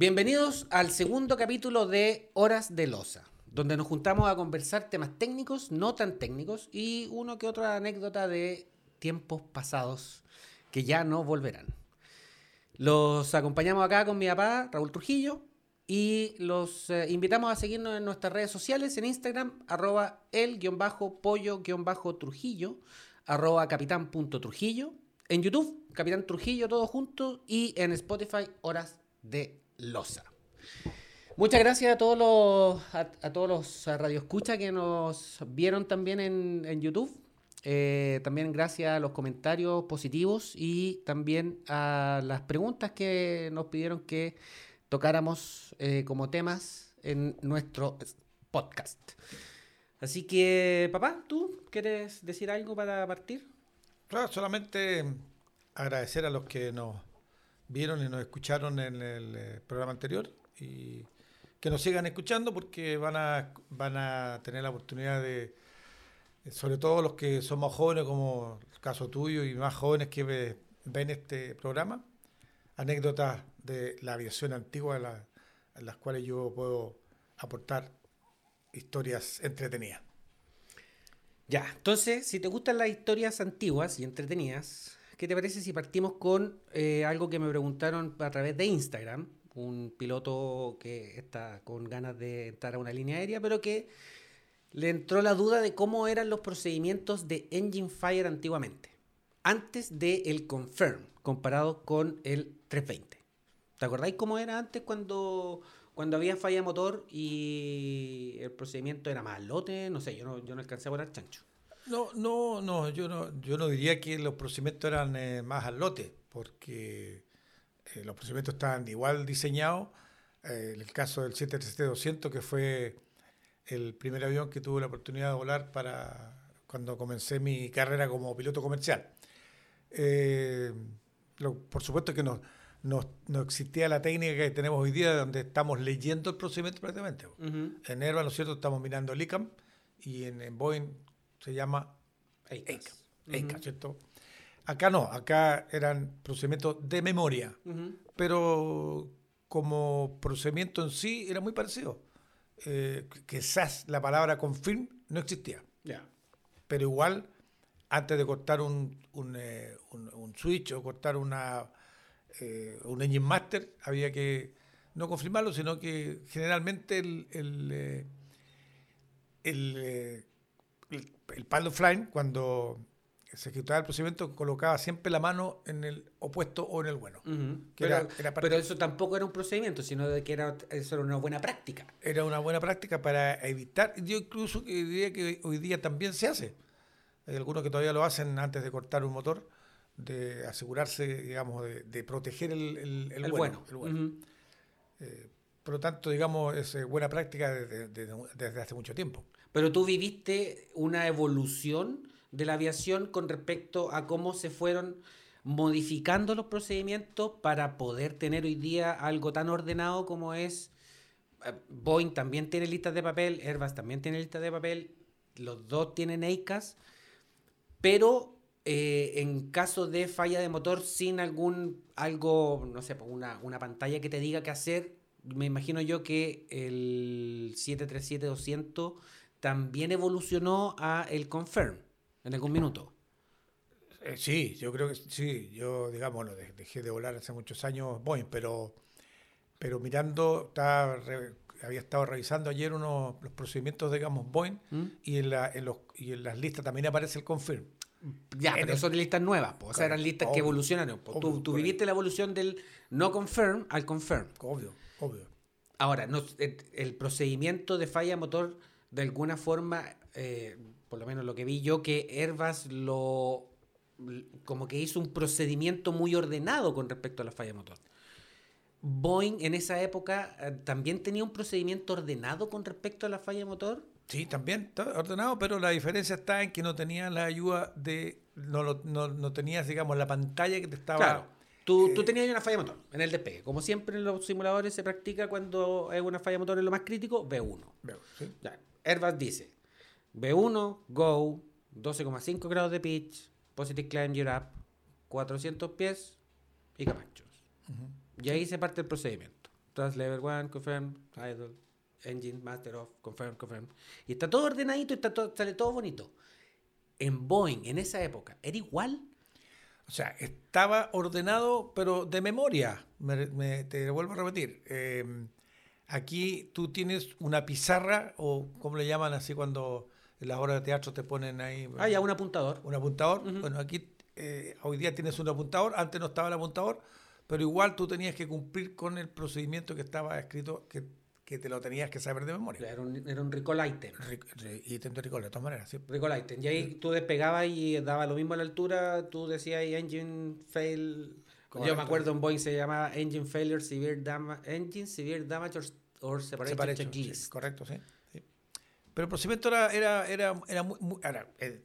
Bienvenidos al segundo capítulo de Horas de Loza, donde nos juntamos a conversar temas técnicos, no tan técnicos, y uno que otra anécdota de tiempos pasados que ya no volverán. Los acompañamos acá con mi papá, Raúl Trujillo, y los eh, invitamos a seguirnos en nuestras redes sociales, en Instagram, arroba el-pollo-trujillo, arroba capitán.trujillo, en YouTube, Capitán Trujillo, todo junto, y en Spotify, Horas de Muchas gracias a todos los, a, todos los que nos vieron también en, en YouTube. Eh, también gracias a los comentarios positivos y también a las preguntas que nos pidieron que tocáramos eh, como temas en nuestro podcast. Así que, papá, ¿tú quieres decir algo para partir? Claro, solamente agradecer a los que nos vieron y nos escucharon en el eh, programa anterior y que nos sigan escuchando porque van a, van a tener la oportunidad de, sobre todo los que son más jóvenes, como el caso tuyo y más jóvenes que ven este programa, anécdotas de la aviación antigua en, las cuales yo puedo aportar historias entretenidas. Ya, entonces, si te gustan las historias antiguas y entretenidas, ¿qué te parece si partimos con eh, algo que me preguntaron a través de Instagram? Un piloto que está con ganas de entrar a una línea aérea, pero que le entró la duda de cómo eran los procedimientos de Engine Fire antiguamente, antes del el Confirm, comparado con el 320. ¿Te acordáis cómo era antes cuando, cuando había falla motor y el procedimiento era más lote? No sé, yo no, yo no alcancé a poner chancho. No, no, no, yo no, yo no diría que los procedimientos eran eh, más al lote, porque eh, los procedimientos estaban igual diseñados. Eh, en el caso del 737-200, que fue el primer avión que tuve la oportunidad de volar para cuando comencé mi carrera como piloto comercial. por supuesto que no no, existía la técnica que tenemos hoy día, donde estamos leyendo el procedimiento prácticamente. En Airbus, ¿no es cierto?, estamos mirando el ICAM y en, Boeing se llama EICAM, ¿cierto? Acá no, acá eran procedimientos de memoria, pero como procedimiento en sí era muy parecido. Eh, quizás la palabra confirm no existía. Pero igual, antes de cortar un, un, eh, un switch o cortar una eh, un engine master, había que no confirmarlo, sino que generalmente el, el, el, el, pilot flying, cuando se ejecutaba el procedimiento, colocaba siempre la mano en el opuesto o en el bueno. pero, eso tampoco era un procedimiento, sino de que era, eso era una buena práctica. Era una buena práctica para evitar, yo incluso diría que hoy día también se hace. Hay algunos que todavía lo hacen antes de cortar un motor de asegurarse, digamos, de, proteger el, el, bueno. Eh, por lo tanto, digamos, es eh, buena práctica desde, hace mucho tiempo. Pero tú viviste una evolución de la aviación con respecto a cómo se fueron modificando los procedimientos para poder tener hoy día algo tan ordenado como es eh, Boeing también tiene listas de papel, Airbus también tiene listas de papel, los dos tienen EICAS, pero eh, en caso de falla de motor sin algún, algo, no sé, una, una pantalla que te diga qué hacer, me imagino yo que el 737-200 también evolucionó a el Confirm en algún minuto. Eh, sí, yo creo que sí. Yo, digamos, dejé de volar hace muchos años Boeing, pero, pero mirando, estaba había estado revisando ayer unos los procedimientos, digamos, Boeing, ¿Mm? y, en la, en los, y en las listas también aparece el Confirm. Ya, pero son listas nuevas, o sea, eran listas que evolucionaron. tú, viviste la evolución del no confirm al confirm. Obvio, obvio. Ahora, no, el, procedimiento de falla motor, de alguna forma, eh, por lo menos lo que vi yo, que Airbus lo como que hizo un procedimiento muy ordenado con respecto a la falla motor. Boeing en esa época eh, también tenía un procedimiento ordenado con respecto a la falla motor. Sí, también está ordenado, pero la diferencia está en que no tenías la ayuda de. No, no, no tenías, digamos, la pantalla que te estaba. Claro. Tú, eh, tú tenías una falla motor en el despegue. Como siempre en los simuladores se practica cuando hay una falla motor en lo más crítico, B1. ¿sí? Airbus dice: B1, go, 12,5 grados de pitch, positive climb, gear up, 400 pies y capachos. Y ahí se parte el procedimiento. Trust level 1, confirm, idle, engine, master off, confirm, confirm. Y está todo ordenadito y está todo, sale todo bonito. En Boeing, en esa época, ¿era igual? O sea, estaba ordenado, pero de memoria. Me, te vuelvo a repetir. Eh, aquí tú tienes una pizarra, o como le llaman así cuando en las horas de teatro te ponen ahí. Ah, ya, un apuntador. Un apuntador. Bueno, aquí eh, hoy día tienes un apuntador, antes no estaba el apuntador, pero igual tú tenías que cumplir con el procedimiento que estaba escrito, que, que te lo tenías que saber de memoria. Era un, era un recall item. ítem de recall, de todas maneras. ¿sí? Recall item. Y ahí tú despegabas y daba lo mismo a la altura, tú decías engine fail. Yo me acuerdo en Boeing se llamaba engine failure, severe damage, engine severe damage or, separation, correcto, sí. Pero el procedimiento era, era, era, era muy, eh,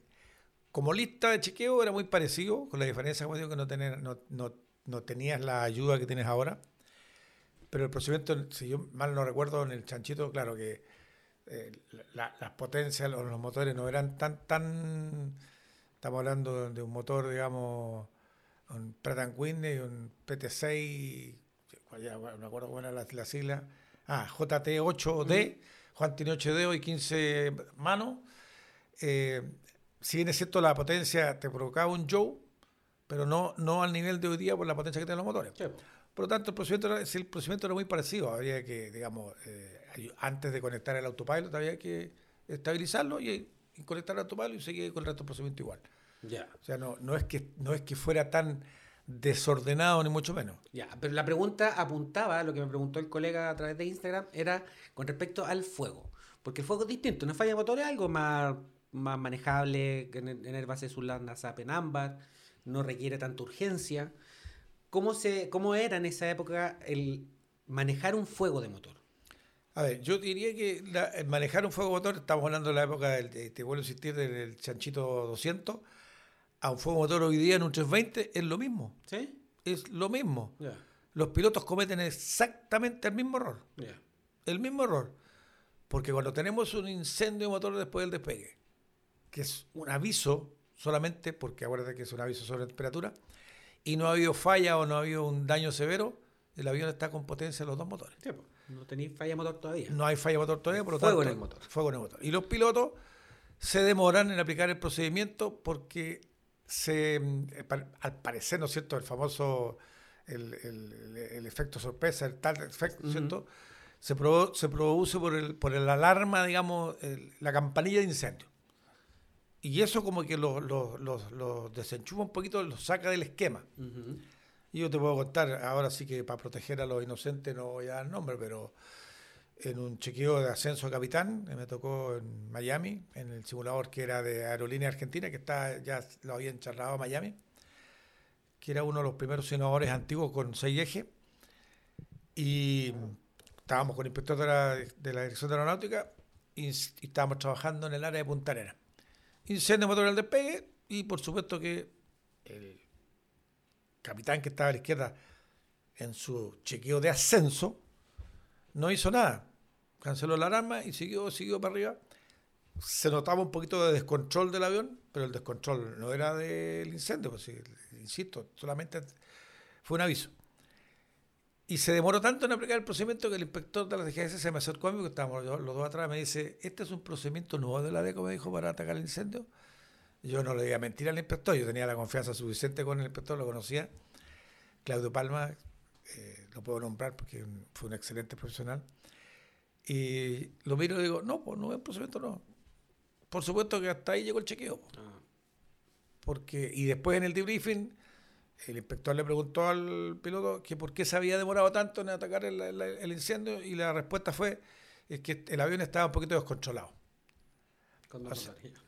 como lista de chequeo era muy parecido, con la diferencia, como digo, que no, tener, no, no, no, tenías la ayuda que tienes ahora. Pero el procedimiento, si yo mal no recuerdo, en el chanchito, claro que eh, las potencias, los, los motores no eran tan, tan. Estamos hablando de un motor, digamos, un Pratt Whitney, un PT6, ya, no me acuerdo cuál era la, la sigla. Ah, JT8D. Juan tiene 8 dedos y 15 manos. Eh, si bien es cierto, la potencia te provocaba un Joe, pero no, no al nivel de hoy día por la potencia que tienen los motores. Por lo tanto, el procedimiento, era, el procedimiento era muy parecido. Había que, digamos, eh, antes de conectar el autopilot, había que estabilizarlo y, conectar el autopilot y seguir con el resto del procedimiento igual. Ya. O sea, no, no, es que, no es que fuera tan desordenado ni mucho menos. Ya, pero la pregunta apuntaba, lo que me preguntó el colega a través de Instagram, era con respecto al fuego. Porque el fuego es distinto, una falla de motor es algo más, más manejable, en base de su landa SAP en ámbar, no requiere tanta urgencia. ¿Cómo, se, ¿Cómo era en esa época el manejar un fuego de motor? A ver, yo diría que manejar un fuego de motor, estamos hablando de la época, del, te vuelvo a insistir, del chanchito 200, a un fuego motor hoy día en un 320 es lo mismo. ¿Sí? Es lo mismo. Los pilotos cometen exactamente el mismo error. El mismo error. Porque cuando tenemos un incendio de motor después del despegue, que es un aviso solamente, porque acuérdate que es un aviso sobre temperatura, y no ha habido falla o no ha habido un daño severo, el avión está con potencia de los dos motores. no tenéis falla motor todavía. No hay falla motor todavía, por lo fuego tanto. en el motor. Fuego en el motor. Y los pilotos se demoran en aplicar el procedimiento porque se, eh, al parecer, ¿no es cierto?, el famoso, el, el, efecto sorpresa, el tal efecto, ¿cierto?, se, se produce por el, por el alarma, digamos, la campanilla de incendio. Y eso como que los lo, lo, desenchufa un poquito, los saca del esquema. Y yo te puedo contar, ahora sí que para proteger a los inocentes no voy a dar nombre, pero en un chequeo de ascenso a capitán, me tocó en Miami, en el simulador que era de Aerolínea Argentina, que está, ya lo habían charlado a Miami, que era uno de los primeros simuladores antiguos con seis ejes. Y estábamos con el inspector de la, de la Dirección de Aeronáutica y, estábamos trabajando en el área de Punta. Incendio motor al despegue y por supuesto que el capitán que estaba a la izquierda en su chequeo de ascenso, no hizo nada. Canceló la alarma y siguió, siguió para arriba. Se notaba un poquito de descontrol del avión, pero el descontrol no era del incendio, pues insisto, solamente fue un aviso. Y se demoró tanto en aplicar el procedimiento que el inspector de la DGS se me acercó a mí, porque estábamos los, dos atrás, me dice, ¿este es un procedimiento nuevo de la DECO, me dijo, para atacar el incendio? Yo no le diga mentira al inspector, yo tenía la confianza suficiente con el inspector, lo conocía. Claudio Palma, eh, lo puedo nombrar porque fue un excelente profesional. Y lo miro y digo, no, pues no es procedimiento, no. Por supuesto que hasta ahí llegó el chequeo. Ah. Porque, y después en el debriefing, el inspector le preguntó al piloto que por qué se había demorado tanto en atacar el, incendio y la respuesta fue es que el avión estaba un poquito descontrolado.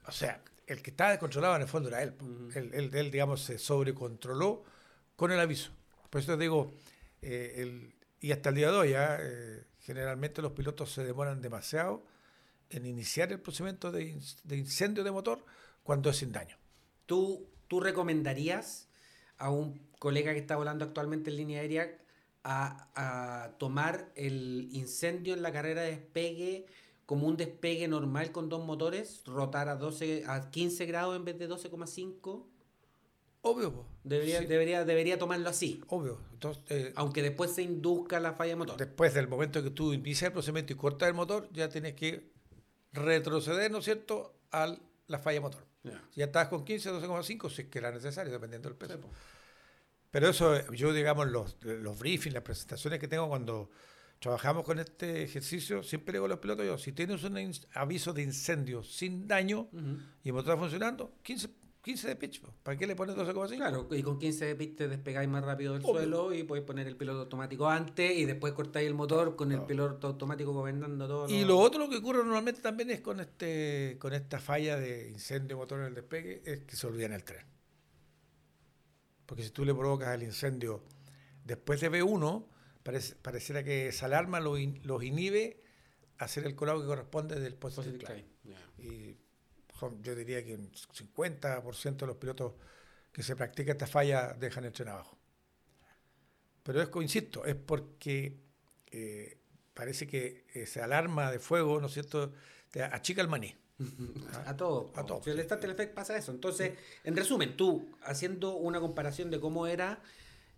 O sea, el que estaba descontrolado en el fondo era él. él, él, digamos, se sobrecontroló con el aviso. Por eso te digo, eh, y hasta el día de hoy, ¿ah? eh, generalmente los pilotos se demoran demasiado en iniciar el procedimiento de, incendio de motor cuando es sin daño. ¿Tú, ¿Tú recomendarías a un colega que está volando actualmente en línea aérea a, tomar el incendio en la carrera de despegue como un despegue normal con dos motores, rotar a 12 a 15 grados en vez de 12,5? Obvio, po. Debería, Sí, debería, debería tomarlo así. obvio. Entonces, eh, Aunque después se induzca la falla de motor. después del momento que tú inicias el procedimiento y cortas el motor, ya tienes que retroceder, ¿no es cierto?, a la falla motor. Ya. Si ya estás con 15, 12,5, si es que era necesario, dependiendo del peso. Sí. Pero eso, yo digamos, los, los briefings, las presentaciones que tengo cuando trabajamos con este ejercicio, siempre digo a los pilotos, yo, si tienes un aviso de incendio sin daño y el motor está funcionando, 15, 15 de pitch. ¿para qué le pones 12,5? Claro, y con 15 bits te despegáis más rápido del Obvio. suelo y podéis poner el piloto automático antes y después cortáis el motor con el piloto automático gobernando todo. Y lo otro que ocurre normalmente también es con este con esta falla de incendio motor en el despegue, es que se olvidan el tren. Porque si tú le provocas el incendio después de B1, parece, pareciera que esa alarma lo in- los inhibe a hacer el colado que corresponde del positive Positive climb. climb, ya. Y son- yo diría que un 50% de los pilotos que se practica esta falla dejan el tren abajo. Pero es, insisto, es porque eh, parece que esa alarma de fuego, ¿no es cierto?, te achica el maní. A todo. A todo, Si el. Starter Effect pasa eso. Entonces, en resumen, tú, haciendo una comparación de cómo era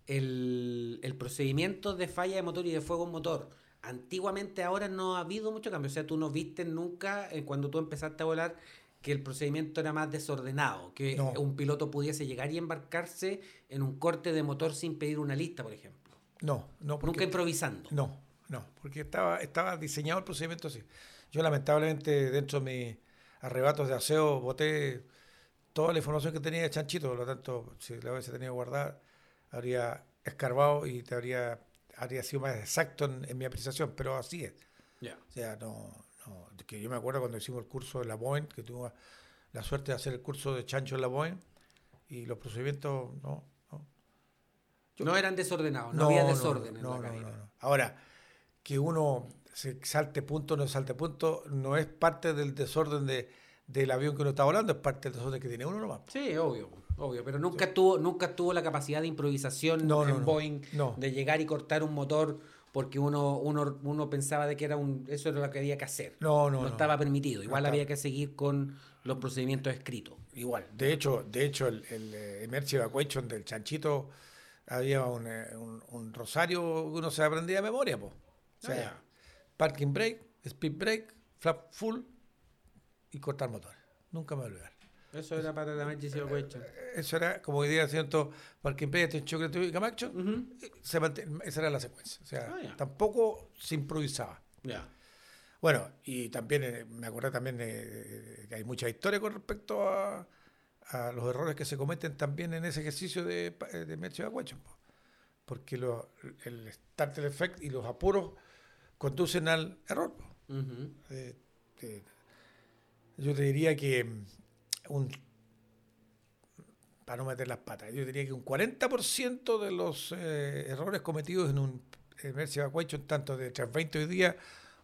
el, el procedimiento de falla de motor y de fuego en motor, antiguamente ahora no ha habido mucho cambio. O sea, tú no viste nunca, eh, cuando tú empezaste a volar, que el procedimiento era más desordenado, que No. un piloto pudiese llegar y embarcarse en un corte de motor sin pedir una lista, por ejemplo. No, no, porque Nunca improvisando. No, no, porque estaba, estaba diseñado el procedimiento así. Yo lamentablemente dentro de mis arrebatos de aseo boté toda la información que tenía de Chanchito, por lo tanto, si la hubiese tenido guardada, habría escarbado y te habría, habría sido más exacto en, en mi apreciación, pero así es. Ya. O sea, no, no, que yo me acuerdo cuando hicimos el curso de la Boeing, que tuve la suerte de hacer el curso de Chancho en la Boeing, y los procedimientos, no, no, Yo- No eran desordenados, no, había desorden en no, la no, no, no. Ahora, que uno se salte punto o no salte punto, no es parte del desorden de, del avión que uno está volando, es parte del desorden que tiene uno nomás. Sí, obvio, obvio, pero nunca tuvo, nunca tuvo la capacidad de improvisación No, en no, no, Boeing no. de llegar y cortar un motor porque uno, uno, uno pensaba de que era un, eso era lo que había que hacer. No, no, No, no. estaba permitido. Igual había que seguir con los procedimientos escritos. Igual. De hecho, de hecho el, el eh, Emergency Evacuation del chanchito había un, eh, un- un rosario que uno se aprendía de memoria, po. O sea, Ah, parking brake, speed brake, flap full y cortar motores. Nunca me voy a olvidar. Eso era para la emergency evacuation. Eso era, como día siento, parking brake, choque y Camacho. Ujú. se manten- esa era la secuencia. O sea, Ah, tampoco se improvisaba. Ya. Bueno, y también eh, me acordé también que hay mucha historia con respecto a, a los errores que se cometen también en ese ejercicio de, eh, de Evacuation, po. Porque lo- el starter effect y los apuros conducen al error. Eh, eh, yo te diría que un para no meter las patas, yo diría que un 40% de los eh, errores cometidos en un emergency evacuation, tanto de 320 hoy día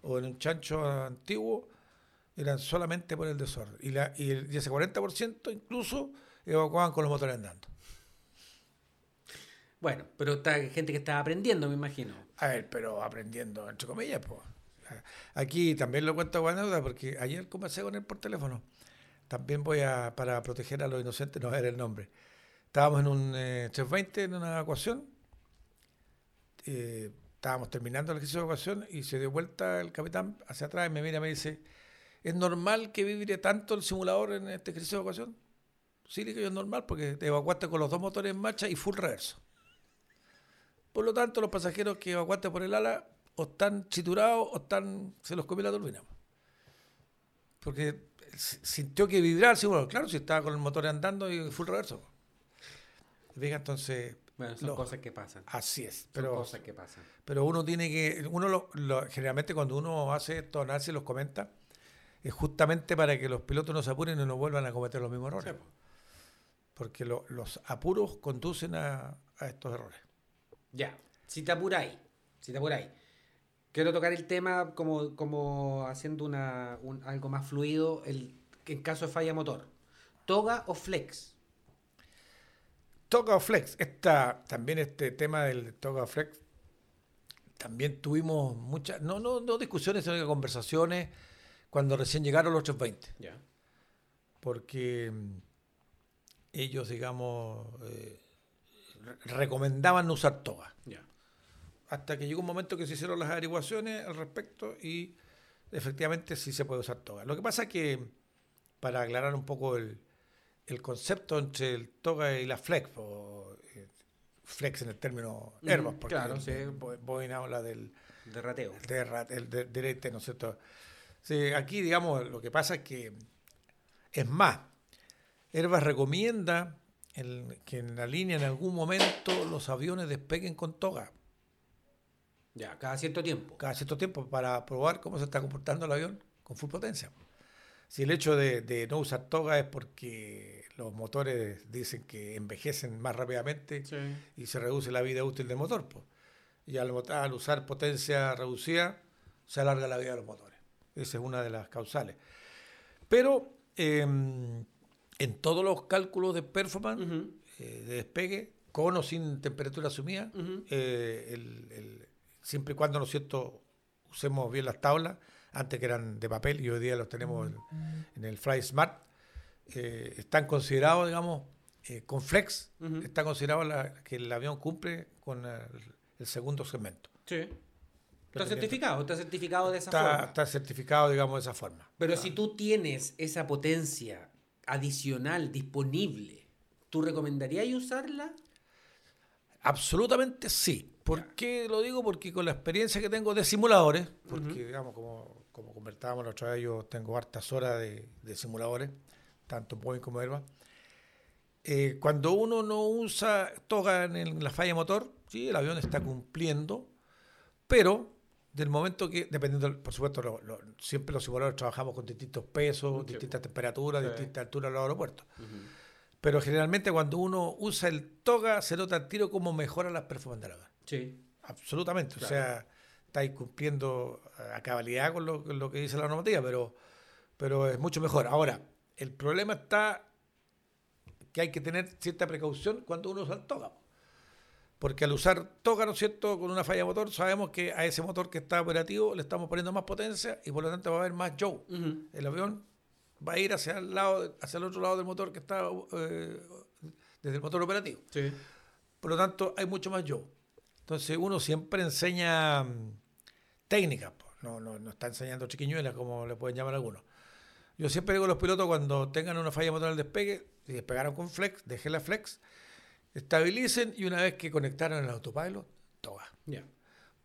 o en un chancho antiguo, eran solamente por el desorden. Y, la, y, el- y ese 40% incluso evacuaban con los motores andando. Bueno, pero está gente que estaba aprendiendo, me imagino. A ver, pero aprendiendo, entre comillas, pues. Aquí también lo cuento con anécdota porque ayer conversé con él por teléfono. También voy a, para proteger a los inocentes, no ver el nombre. Estábamos en un eh, 320, en una evacuación. eh, estábamos terminando el ejercicio de evacuación y se dio vuelta el capitán hacia atrás y me mira y me dice, ¿es normal que vibre tanto el simulador en este ejercicio de evacuación? Sí, le digo es normal porque te evacuaste con los dos motores en marcha y full reverso. Por lo tanto, los pasajeros que evacuaste por el ala o están chiturados o están, se los comió la turbina. Porque sintió que vibrar el simulador. Claro, si estaba con el motor andando y full reverso. Fija, entonces, Bueno, son Lo- cosas que pasan. así es. Son Pero, cosas que pasan. pero uno tiene que, uno lo- lo- generalmente cuando uno hace estos análisis los comenta, es justamente para que los pilotos no se apuren y no vuelvan a cometer los mismos errores. Sí, po. Porque lo- los apuros conducen a, a estos errores. Ya, si te apuráis, si te apuráis. Quiero tocar el tema como, como haciendo una, un- algo más fluido el, en caso de falla motor. ¿Toga o flex? Toga o flex. Esta, también este tema del toga o flex, también tuvimos muchas, no, no, no discusiones, sino que conversaciones cuando recién llegaron los 320. Ya. Porque mm, ellos, digamos, eh, recomendaban no usar toga. Hasta que llegó un momento que se hicieron las averiguaciones al respecto y efectivamente sí se puede usar toga. Lo que pasa es que, para aclarar un poco el, concepto entre el toga y la flex, o, eh, flex en el término herbas, porque claro, sí. Boeing habla del derrateo. El de, ¿no es cierto? Sí, aquí, digamos, lo que pasa es que, es más, Herbas recomienda que en la línea en algún momento los aviones despeguen con toga. Ya, cada cierto tiempo. Cada cierto tiempo, para probar cómo se está comportando el avión con full potencia. Si el hecho de, no usar toga es porque los motores dicen que envejecen más rápidamente y se reduce la vida útil del motor. Pues. Y al, al usar potencia reducida, se alarga la vida de los motores. Esa es una de las causales. Pero em, en todos los cálculos de performance, eh, de despegue, con o sin temperatura asumida, eh, siempre y cuando, ¿no es cierto?, usemos bien las tablas, antes que eran de papel y hoy día los tenemos en, el Fly Smart, eh, están considerados, digamos, con Flex, está considerado que el avión cumple con el, segundo segmento. Sí. Está certificado, está certificado de esa forma. Está certificado, digamos, de esa forma. Pero si tú tienes esa potencia adicional disponible, ¿tú recomendarías usarla? Absolutamente sí. ¿Por qué lo digo? Porque con la experiencia que tengo de simuladores, porque digamos, como, como conversábamos la otra vez, yo tengo hartas horas de, simuladores, tanto Boeing como Airbus. Eh, cuando uno no usa toga en, la falla motor, sí, el avión está cumpliendo, pero del momento que, dependiendo, por supuesto, siempre los simuladores trabajamos con distintos pesos, distintas temperaturas, distintas alturas en los aeropuertos. Pero generalmente cuando uno usa el toga, se nota el tiro cómo mejora las performances del avión. Sí. Absolutamente. O sea, estáis cumpliendo a cabalidad con lo, que dice la normativa, pero, pero es mucho mejor. Ahora, el problema está que hay que tener cierta precaución cuando uno usa el toga. Porque al usar toga, ¿no es cierto?, con una falla de motor, sabemos que a ese motor que está operativo le estamos poniendo más potencia y por lo tanto va a haber más yaw. El avión va a ir hacia el, lado, hacia el otro lado del motor que está eh, desde el motor operativo. Por lo tanto, hay mucho más yaw. Entonces, uno siempre enseña mm, técnicas, no, no, no está enseñando chiquiñuelas, como le pueden llamar algunos. Yo siempre digo a los pilotos cuando tengan una falla de motor al despegue, si despegaron con flex, dejen la flex estabilicen y una vez que conectaron el autopilot, toga.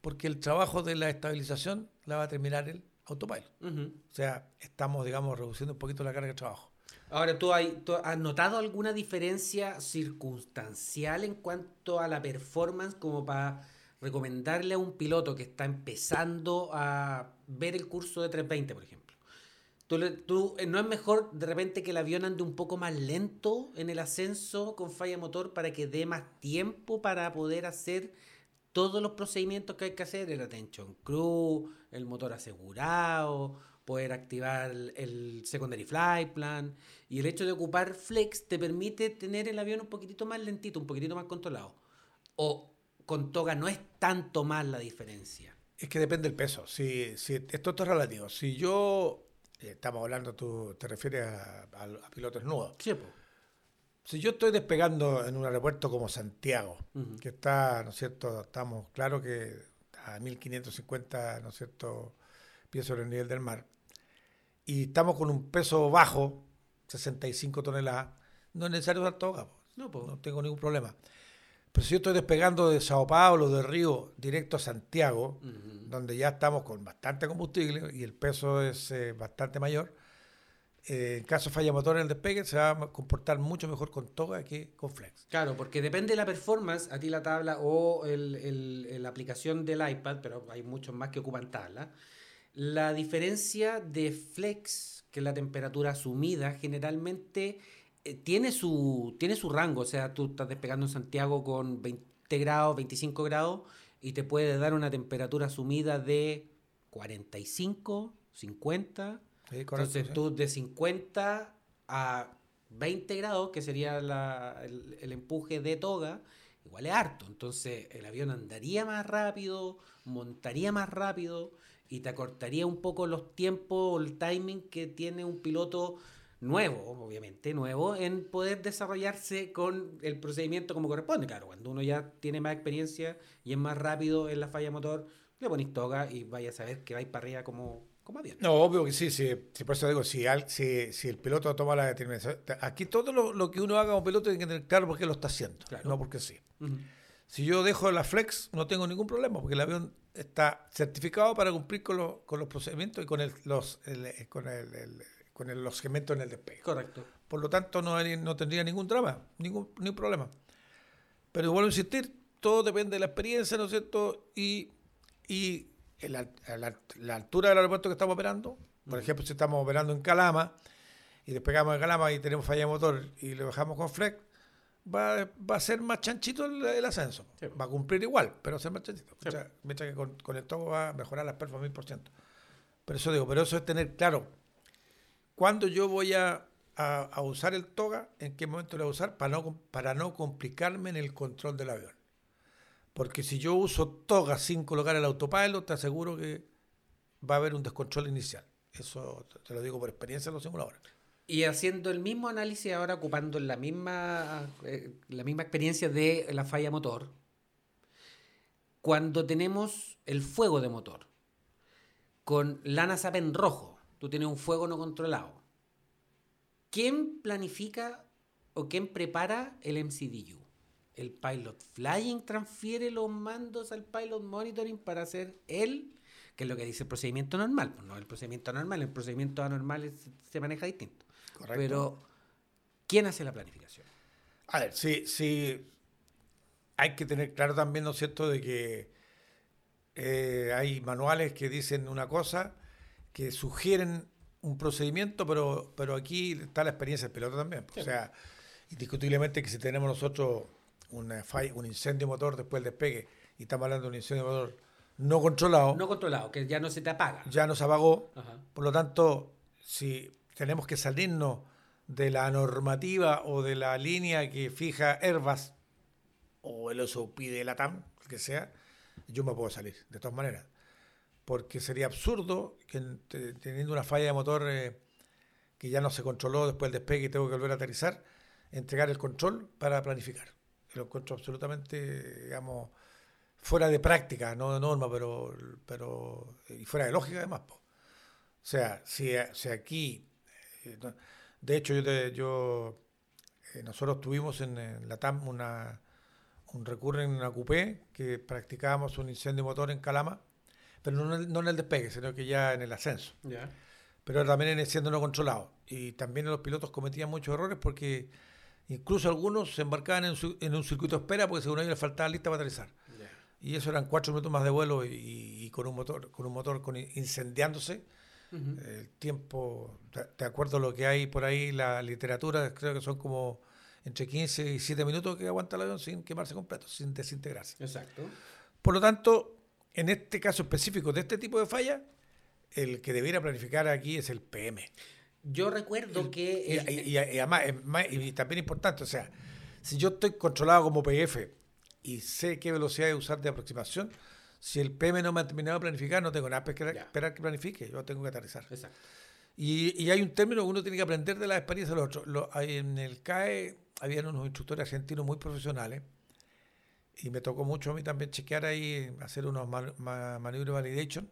Porque el trabajo de la estabilización la va a terminar el autopilot. O sea, estamos, digamos, reduciendo un poquito la carga de trabajo. Ahora, ¿tú, hay, has notado alguna diferencia circunstancial en cuanto a la performance como para recomendarle a un piloto que está empezando a ver el curso de 320, por ejemplo? ¿Tú, eh, ¿No es mejor de repente que el avión ande un poco más lento en el ascenso con falla motor para que dé más tiempo para poder hacer todos los procedimientos que hay que hacer? El attention crew, el motor asegurado, poder activar el secondary flight plan. Y el hecho de ocupar flex te permite tener el avión un poquitito más lentito, un poquitito más controlado. O con toga no es tanto más la diferencia. Es que depende del peso. Si, si esto es relativo. Si yo estamos hablando, tú te refieres a, pilotos nuevos. Sí, Si yo estoy despegando en un aeropuerto como Santiago, que está, ¿no es cierto? Estamos claro que a 1550, ¿no es cierto?, pies sobre el nivel del mar, y estamos con un peso bajo, 65 toneladas, no es necesario dar toga, no, no tengo ningún problema. Pero si yo estoy despegando de Sao Paulo, de Río, directo a Santiago, donde ya estamos con bastante combustible y el peso es eh, bastante mayor, eh, en caso falla motor en el despegue se va a comportar mucho mejor con toga que con flex. Claro, porque depende de la performance, a ti la tabla o la aplicación del iPad, pero hay muchos más que ocupan tabla. La diferencia de flex, que es la temperatura asumida, generalmente eh, tiene, su, tiene su rango. O sea, tú estás despegando en Santiago con 20 grados, 25 grados, y te puede dar una temperatura sumida de 45, 50. Entonces tú de 50 a 20 grados, que sería el, el, empuje de toga, igual es harto. Entonces el avión andaría más rápido, montaría más rápido y te acortaría un poco los tiempos, el timing que tiene un piloto nuevo, obviamente, nuevo, en poder desarrollarse con el procedimiento como corresponde. Claro, cuando uno ya tiene más experiencia y es más rápido en la falla motor, le pones toga y vaya a saber que vais para arriba como, No, obvio que sí, sí, por eso digo, si, si, si, el piloto toma la determinación, aquí todo lo, que uno haga como piloto tiene que tener claro por qué lo está haciendo, no porque sí. Si yo dejo la flex, no tengo ningún problema, porque el avión está certificado para cumplir con, los procedimientos y con, el, los, con, el, con los segmentos en el despegue. Correcto. Por lo tanto, no, no tendría ningún drama, ningún, ningún problema. Pero vuelvo a insistir, todo depende de la experiencia, ¿no es cierto? Y, y la, la, altura del aeropuerto que estamos operando. Por ejemplo, si estamos operando en Calama y despegamos de Calama y tenemos falla de motor y le bajamos con flex, va, va a ser más chanchito el, ascenso. Va a cumplir igual, pero va a ser más chanchito. mientras que con, con el topo va a mejorar las performances mil por ciento. Pero eso digo, pero eso es tener claro cuándo yo voy a, a, usar el toga, en qué momento lo voy a usar, para no, para no complicarme en el control del avión. Porque si yo uso toga sin colocar el autopilot, te aseguro que va a haber un descontrol inicial. Eso te lo digo por experiencia en los simuladores. Y haciendo el mismo análisis ahora, ocupando la misma, eh, la misma experiencia de la falla motor, cuando tenemos el fuego de motor, con lana SAP en rojo, tú tienes un fuego no controlado, ¿quién planifica o quién prepara el MCDU? El Pilot Flying transfiere los mandos al Pilot Monitoring para hacer él, que es lo que dice el procedimiento normal. Pues no el procedimiento normal, el procedimiento anormal se maneja distinto. Pero, ¿quién hace la planificación? A ver, sí, sí. Hay que tener claro también, ¿no es cierto?, de que eh, hay manuales que dicen una cosa, que sugieren un procedimiento, pero, pero aquí está la experiencia del piloto también. O sea, indiscutiblemente que si tenemos nosotros una un incendio motor después del despegue, y estamos hablando de un incendio motor no controlado. No controlado, que ya no se te apaga. Ya no se apagó. Por lo tanto, si tenemos que salirnos de la normativa o de la línea que fija Airbus o el SOP de la TAM, el que sea, yo me puedo salir, de todas maneras. Porque sería absurdo que teniendo una falla de motor eh, que ya no se controló después del despegue y tengo que volver a aterrizar, entregar el control para planificar. Lo encuentro absolutamente, digamos, fuera de práctica, no de norma, pero, pero y fuera de lógica además. O sea, si, si aquí de hecho, yo, yo eh, nosotros tuvimos en, la TAM una, un recurso en una coupé que practicábamos un incendio motor en Calama, pero no, no en el despegue, sino que ya en el ascenso. Pero también en el incendio no controlado. Y también los pilotos cometían muchos errores porque incluso algunos se embarcaban en, en un circuito de espera porque según ellos les faltaba lista para aterrizar. Y eso eran cuatro minutos más de vuelo y, con un motor, con un motor con, incendiándose el tiempo, de acuerdo a lo que hay por ahí, la literatura, creo que son como entre 15 y 7 minutos que aguanta el avión sin quemarse completo, sin desintegrarse. Exacto. Por lo tanto, en este caso específico de este tipo de falla, el que debiera planificar aquí es el PM. Yo recuerdo que... Y, además, y también importante, o sea, si yo estoy controlado como PF y sé qué velocidad de usar de aproximación, si el PM no me ha terminado de planificar, no tengo nada que esperar que planifique, yo tengo que aterrizar. Exacto. Y, hay un término que uno tiene que aprender de la experiencia de los otros. en el CAE habían unos instructores argentinos muy profesionales y me tocó mucho a mí también chequear ahí, hacer unos maniobras validation,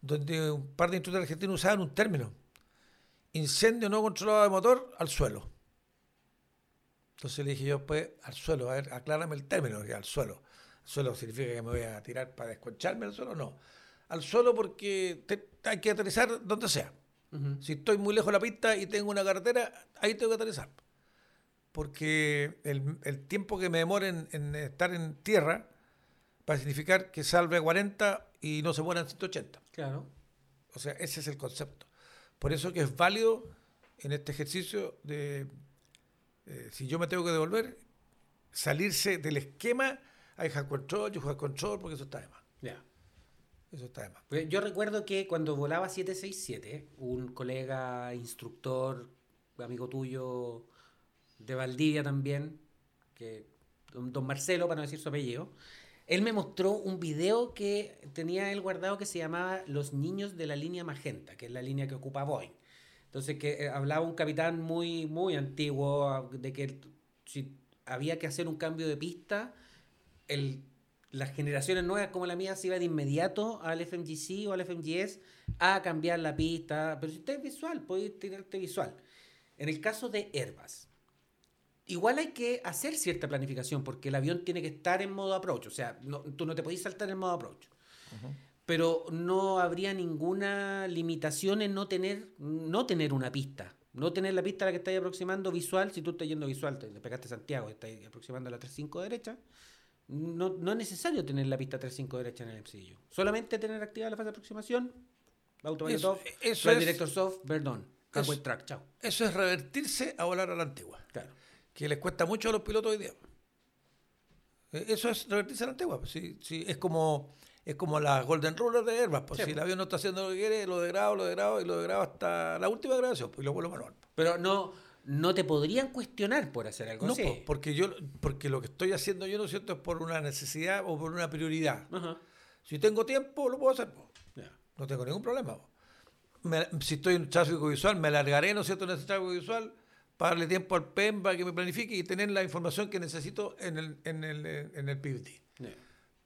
donde un par de instructores argentinos usaban un término, incendio no controlado de motor al suelo. Entonces le dije yo, pues, al suelo, a ver, aclárame el término, al suelo suelo significa que me voy a tirar para desconcharme al suelo, no. Al suelo porque hay que aterrizar donde sea. Si estoy muy lejos de la pista y tengo una carretera, ahí tengo que aterrizar. Porque el, tiempo que me demore en, estar en tierra va a significar que salve a 40 y no se muera 180. Claro. O sea, ese es el concepto. Por eso que es válido en este ejercicio de, eh, si yo me tengo que devolver, salirse del esquema hay hack control, yo juego control, porque eso está de más. Ya. Eso está de más. Pues yo recuerdo que cuando volaba 767, un colega instructor, amigo tuyo de Valdivia también, que don Marcelo, para no decir su apellido, él me mostró un video que tenía él guardado que se llamaba Los niños de la línea magenta, que es la línea que ocupa Boeing. Entonces, que eh, hablaba un capitán muy, muy antiguo de que si había que hacer un cambio de pista, las generaciones nuevas como la mía se iba de inmediato al FMGC o al FMGS a cambiar la pista. Pero si usted es visual, puede tirarte visual. En el caso de Airbus, igual hay que hacer cierta planificación porque el avión tiene que estar en modo approach. O sea, tú no te podés saltar en modo approach. Pero no habría ninguna limitación en no tener, no tener una pista. No tener la pista a la que estáis aproximando visual. Si tú estás yendo visual, te, pegaste Santiago y estás aproximando a la 3.5 derecha. No, no, es necesario tener la pista 3.5 derecha en el MCU. Solamente tener activada la fase de aproximación, autopilot off, eso es, director soft, perdón, eso, track, chao. Eso es revertirse a volar a la antigua. Claro. Que les cuesta mucho a los pilotos hoy día. Eh, eso es revertirse a la antigua. Sí, sí, es como es como la Golden Ruler de Airbus. Pues, si el avión no está haciendo lo que quiere, lo degrado, lo degrado y lo degrado hasta la última grabación, pues, y lo vuelvo manual. Pero no, no te podrían cuestionar por hacer algo así. No, porque, yo, porque lo que estoy haciendo yo, ¿no es cierto?, es por una necesidad o por una prioridad. Si tengo tiempo, lo puedo hacer. No tengo ningún problema. si estoy en tráfico visual, me alargaré, ¿no es cierto?, en ese tráfico visual para darle tiempo al PEM para que me planifique y tener la información que necesito en el, en el, en el PVT.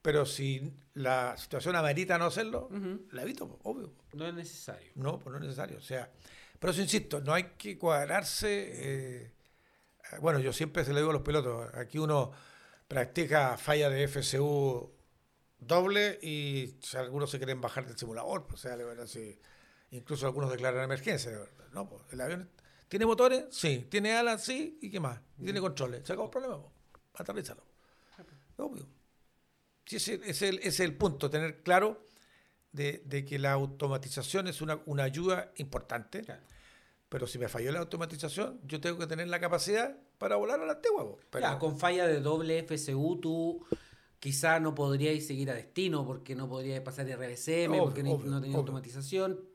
Pero si la situación amerita no hacerlo, la evito, obvio. No es necesario. No, pues no es necesario. O sea, pero eso insisto, no hay que cuadrarse. Eh, bueno, yo siempre se lo digo a los pilotos. Aquí uno practica falla de FCU doble y si algunos se quieren bajar del simulador, pues, o sea, de verdad, si, incluso algunos declaran emergencia, de verdad. No, pues, el avión tiene motores, sí, tiene alas, sí, y qué más, tiene controles. Se acabó el problema, aterrízalo. Obvio. Ese es el, es el punto, tener claro de, que la automatización es una, ayuda importante. Pero si me falló la automatización, yo tengo que tener la capacidad para volar a la antigua. Pero... con falla de doble FSU, tú quizá no podrías seguir a destino porque no podrías pasar RBCM, porque no tenía automatización,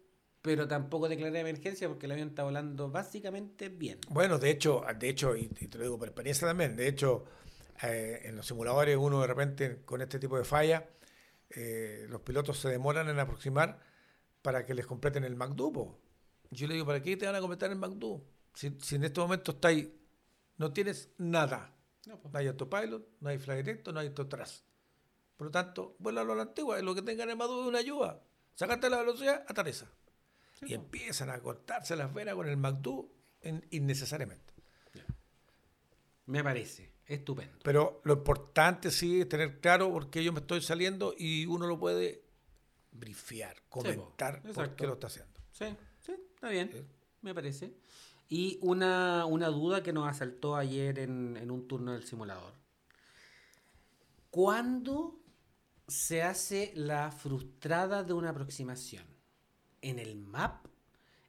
pero tampoco declaré emergencia porque el avión está volando básicamente bien. Bueno, de hecho, de hecho y te lo digo por experiencia también, de hecho, eh, en los simuladores uno de repente con este tipo de falla, eh, los pilotos se demoran en aproximar para que les completen el MacDo. Yo le digo, ¿para qué te van a completar el MacDo? Si, si en este momento estáis, no tienes nada. No, pues. hay autopilot, no hay fly directo, no hay atrás. Por lo tanto, vuela a la antigua, lo que tengan el MacDo es una ayuda. Sacarte la velocidad, aterriza. Y empiezan a cortarse las venas con el MacDo innecesariamente. Me parece. Estupendo. Pero lo importante sí es tener claro por qué yo me estoy saliendo y uno lo puede brifiar, comentar por qué lo está haciendo. Sí, sí, está bien, me parece. Y una, duda que nos asaltó ayer en, en un turno del simulador. ¿Cuándo se hace la frustrada de una aproximación? ¿En el map?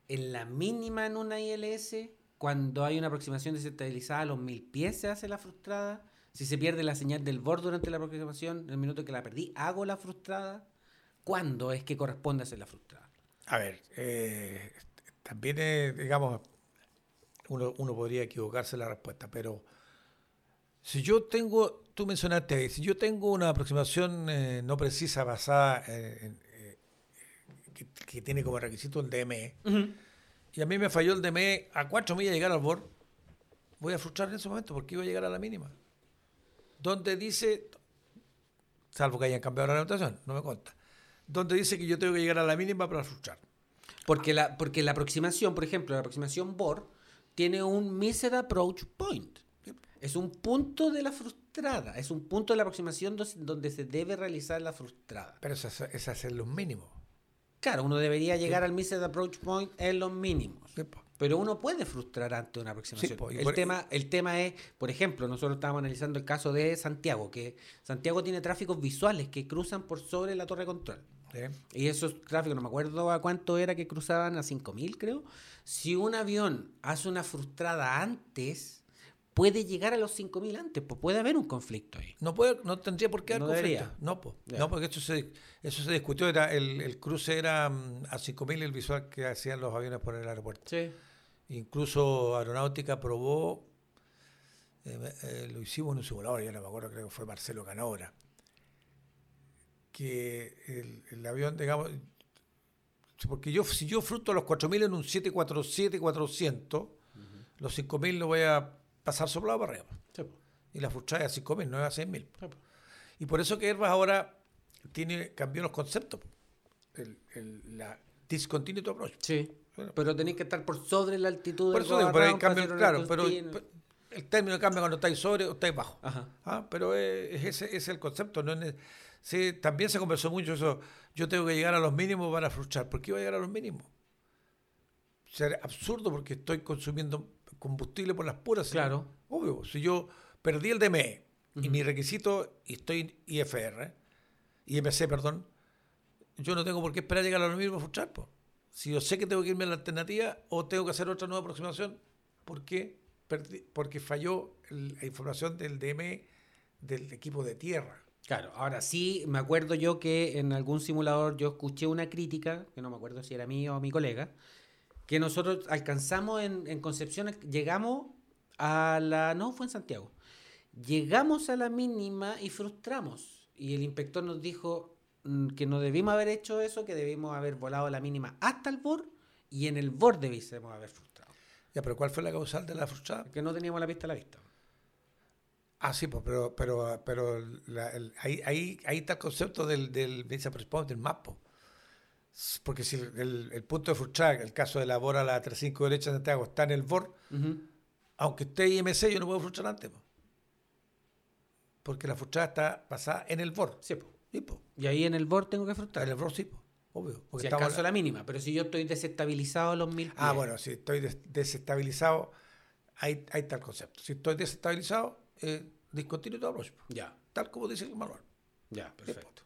¿En la mínima en una ILS? Cuando hay una aproximación desestabilizada a los mil pies se hace la frustrada. Si se pierde la señal del borde durante la aproximación, en el minuto que la perdí, hago la frustrada. ¿Cuándo es que corresponde hacer la frustrada? A ver, eh, también, digamos, uno, podría equivocarse en la respuesta, pero si yo tengo, tú mencionaste, si yo tengo una aproximación eh, no precisa basada en, eh, que, tiene como requisito el DME, y a mí me falló el DME a cuatro millas llegar al bord, voy a frustrar en ese momento porque iba a llegar a la mínima. Donde dice, salvo que hayan cambiado la anotación, no me cuenta, donde dice que yo tengo que llegar a la mínima para frustrar. Porque la, porque la aproximación, por ejemplo, la aproximación BOR tiene un Missed Approach Point. Es un punto de la frustrada, es un punto de la aproximación donde se debe realizar la frustrada. Pero ese es hacer los mínimos. Claro, uno debería llegar al Missed Approach Point en los mínimos. pero uno puede frustrar ante una aproximación. el, tema, el tema es, por ejemplo, nosotros estábamos analizando el caso de Santiago, que Santiago tiene tráficos visuales que cruzan por sobre la torre de control. Y esos tráficos, no me acuerdo a cuánto era que cruzaban, a 5.000 creo. Si un avión hace una frustrada antes, puede llegar a los 5.000 antes, pues puede haber un conflicto ahí. No puede, no tendría por qué haber no conflicto. No, pues, no, porque eso se, eso se discutió, era el, el cruce era mm, a 5.000 el visual que hacían los aviones por el aeropuerto. Sí. Incluso Aeronáutica probó, eh, eh, lo hicimos en un simulador, ya no me acuerdo, creo que fue Marcelo Canora, que el, el avión, digamos, porque yo, si yo fruto los 4.000 en un 747, 400, los 5.000 lo voy a pasar soplado para arriba. Y la frustrada es a 5.000, no es a 6.000. Y por eso que Herbas ahora tiene, cambió los conceptos. El, el, la discontinuous approach. Sí. pero tenéis que estar por sobre la altitud por eso digo, pero cambio, claro, pero, el término cambia cuando estáis sobre o estáis bajo. ¿Ah? Pero es, ese es el concepto. No sí, también se conversó mucho eso. Yo tengo que llegar a los mínimos para frustrar. ¿Por qué voy a llegar a los mínimos? Ser absurdo porque estoy consumiendo combustible por las puras. Claro. Obvio. Si yo perdí el DME y mi requisito, y estoy IFR, IMC, perdón, yo no tengo por qué esperar a llegar a los mínimos frustrar. Si yo sé que tengo que irme a la alternativa o tengo que hacer otra nueva aproximación, ¿por qué? porque falló la información del DM del equipo de tierra. Claro, ahora sí, me acuerdo yo que en algún simulador yo escuché una crítica, que no me acuerdo si era mí o mi colega, que nosotros alcanzamos en, en Concepción, llegamos a la... No, fue en Santiago. Llegamos a la mínima y frustramos. Y el inspector nos dijo mm, que no debimos haber hecho eso, que debimos haber volado a la mínima hasta el borde y en el borde debíamos haber frustrado pero ¿cuál fue la causal de la frustrada? Que no teníamos la pista a la vista. Ah, sí, pues, pero, pero, pero ahí, ahí, ahí, está el concepto del, del del mapa. Porque si el, punto de frustrada, el caso de la Bora, la 35 derecha de Santiago, está en el BOR, aunque esté IMC, yo no puedo frustrar antes. Porque la frustrada está basada en el BOR. Sí, Y ahí en el BOR tengo que frustrar. En el BOR sí, pues. Obvio. Porque si alcanzo la mínima, pero si yo estoy desestabilizado a los mil Ah, bueno, si estoy desestabilizado, ahí, está el concepto. Si estoy desestabilizado, eh, discontinuo todo Ya. Tal como dice el manual. Ya, perfecto.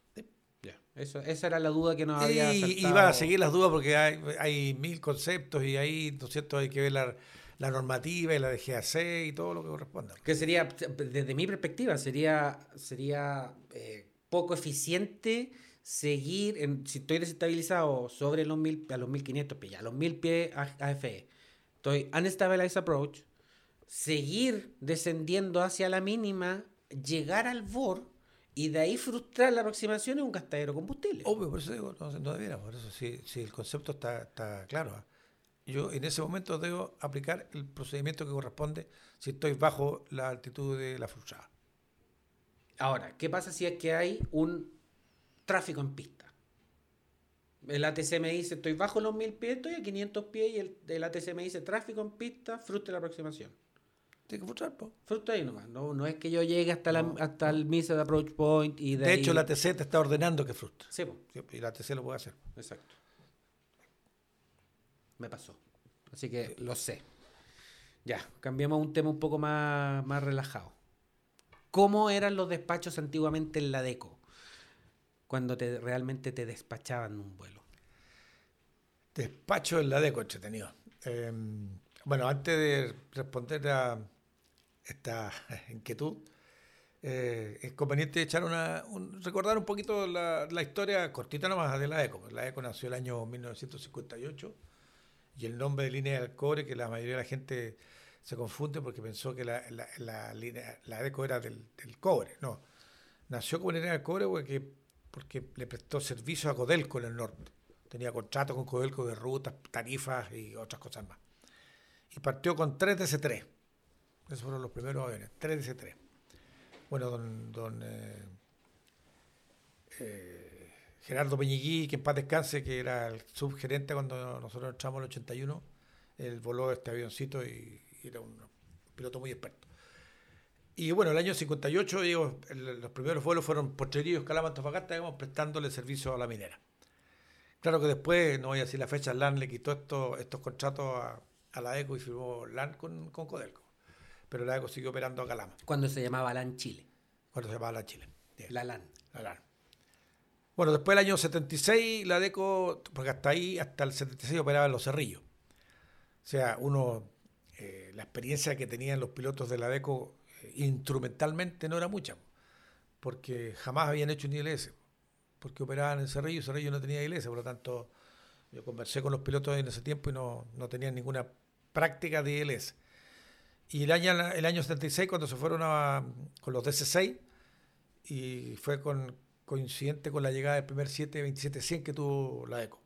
Eso, esa era la duda que nos había Y, a seguir las dudas porque hay, hay mil conceptos y ahí, ¿no cierto?, hay que ver la, la normativa y la de GAC y todo lo que corresponda. Que sería, desde mi perspectiva, sería, sería eh, poco eficiente seguir, en, si estoy desestabilizado sobre los mil, a los 1500 pies, a los 1000 pies AFE, estoy unstabilized approach, seguir descendiendo hacia la mínima, llegar al VOR y de ahí frustrar la aproximación es un gastadero de combustible. Obvio, por eso digo, no, no debiera, por eso, si, si el concepto está, está claro. ¿ah? Yo en ese momento debo aplicar el procedimiento que corresponde si estoy bajo la altitud de la frustrada. Ahora, ¿qué pasa si es que hay un tráfico en pista. El ATC me dice, estoy bajo los 1000 pies, estoy a 500 pies, y el, ATC me dice, tráfico en pista, frustre la aproximación. Tiene que frustrar, po. Frustra ahí nomás. No, no es que yo llegue hasta, la, hasta el Missed Approach Point y de De hecho, el ATC te está ordenando que frustre. Sí, po. y el ATC lo puede hacer. Exacto. Me pasó. Así que lo sé. Ya, cambiamos a un tema un poco más, más relajado. ¿Cómo eran los despachos antiguamente en la DECO? cuando te, realmente te despachaban un vuelo? Despacho en la DECO entretenido. Eh, bueno, antes de responder a esta inquietud, eh, es conveniente echar una, recordar un poquito la, historia cortita nomás de la ECO. La ECO nació el año 1958 y el nombre de línea del cobre, que la mayoría de la gente se confunde porque pensó que la, la, línea, la ECO era del, del, cobre. No, nació como línea del cobre porque porque le prestó servicio a Codelco en el norte. Tenía contrato con Codelco de rutas, tarifas y otras cosas más. Y partió con 3 DC-3. Esos fueron los primeros aviones, 3 DC-3. Bueno, don, don eh, eh, Gerardo Peñiguí, que en paz descanse, que era el subgerente cuando nosotros entramos en el 81, él voló este avioncito y era un piloto muy experto. Y bueno, el año 58, digo, los primeros vuelos fueron por Cherillo, Calama, Antofagasta, digamos, prestándole servicio a la minera. Claro que después, no voy a decir la fecha, LAN le quitó estos, estos contratos a, la ECO y firmó LAN con, con Codelco. Pero la ECO siguió operando a Calama. Cuando se llamaba LAN Chile. Cuando se llamaba LAN Chile. La LAN. La LAN. Bueno, después del año 76, la DECO, porque hasta ahí, hasta el 76 operaba en los cerrillos. O sea, uno, eh, la experiencia que tenían los pilotos de la DECO instrumentalmente no era mucha, porque jamás habían hecho un ILS, porque operaban en Cerrillo y Cerrillo no tenía ILS, por lo tanto yo conversé con los pilotos en ese tiempo y no, no tenían ninguna práctica de ILS. Y el año, el año 76, cuando se fueron con los DC-6, y fue con, coincidente con la llegada del primer 727-100 que tuvo la ECO.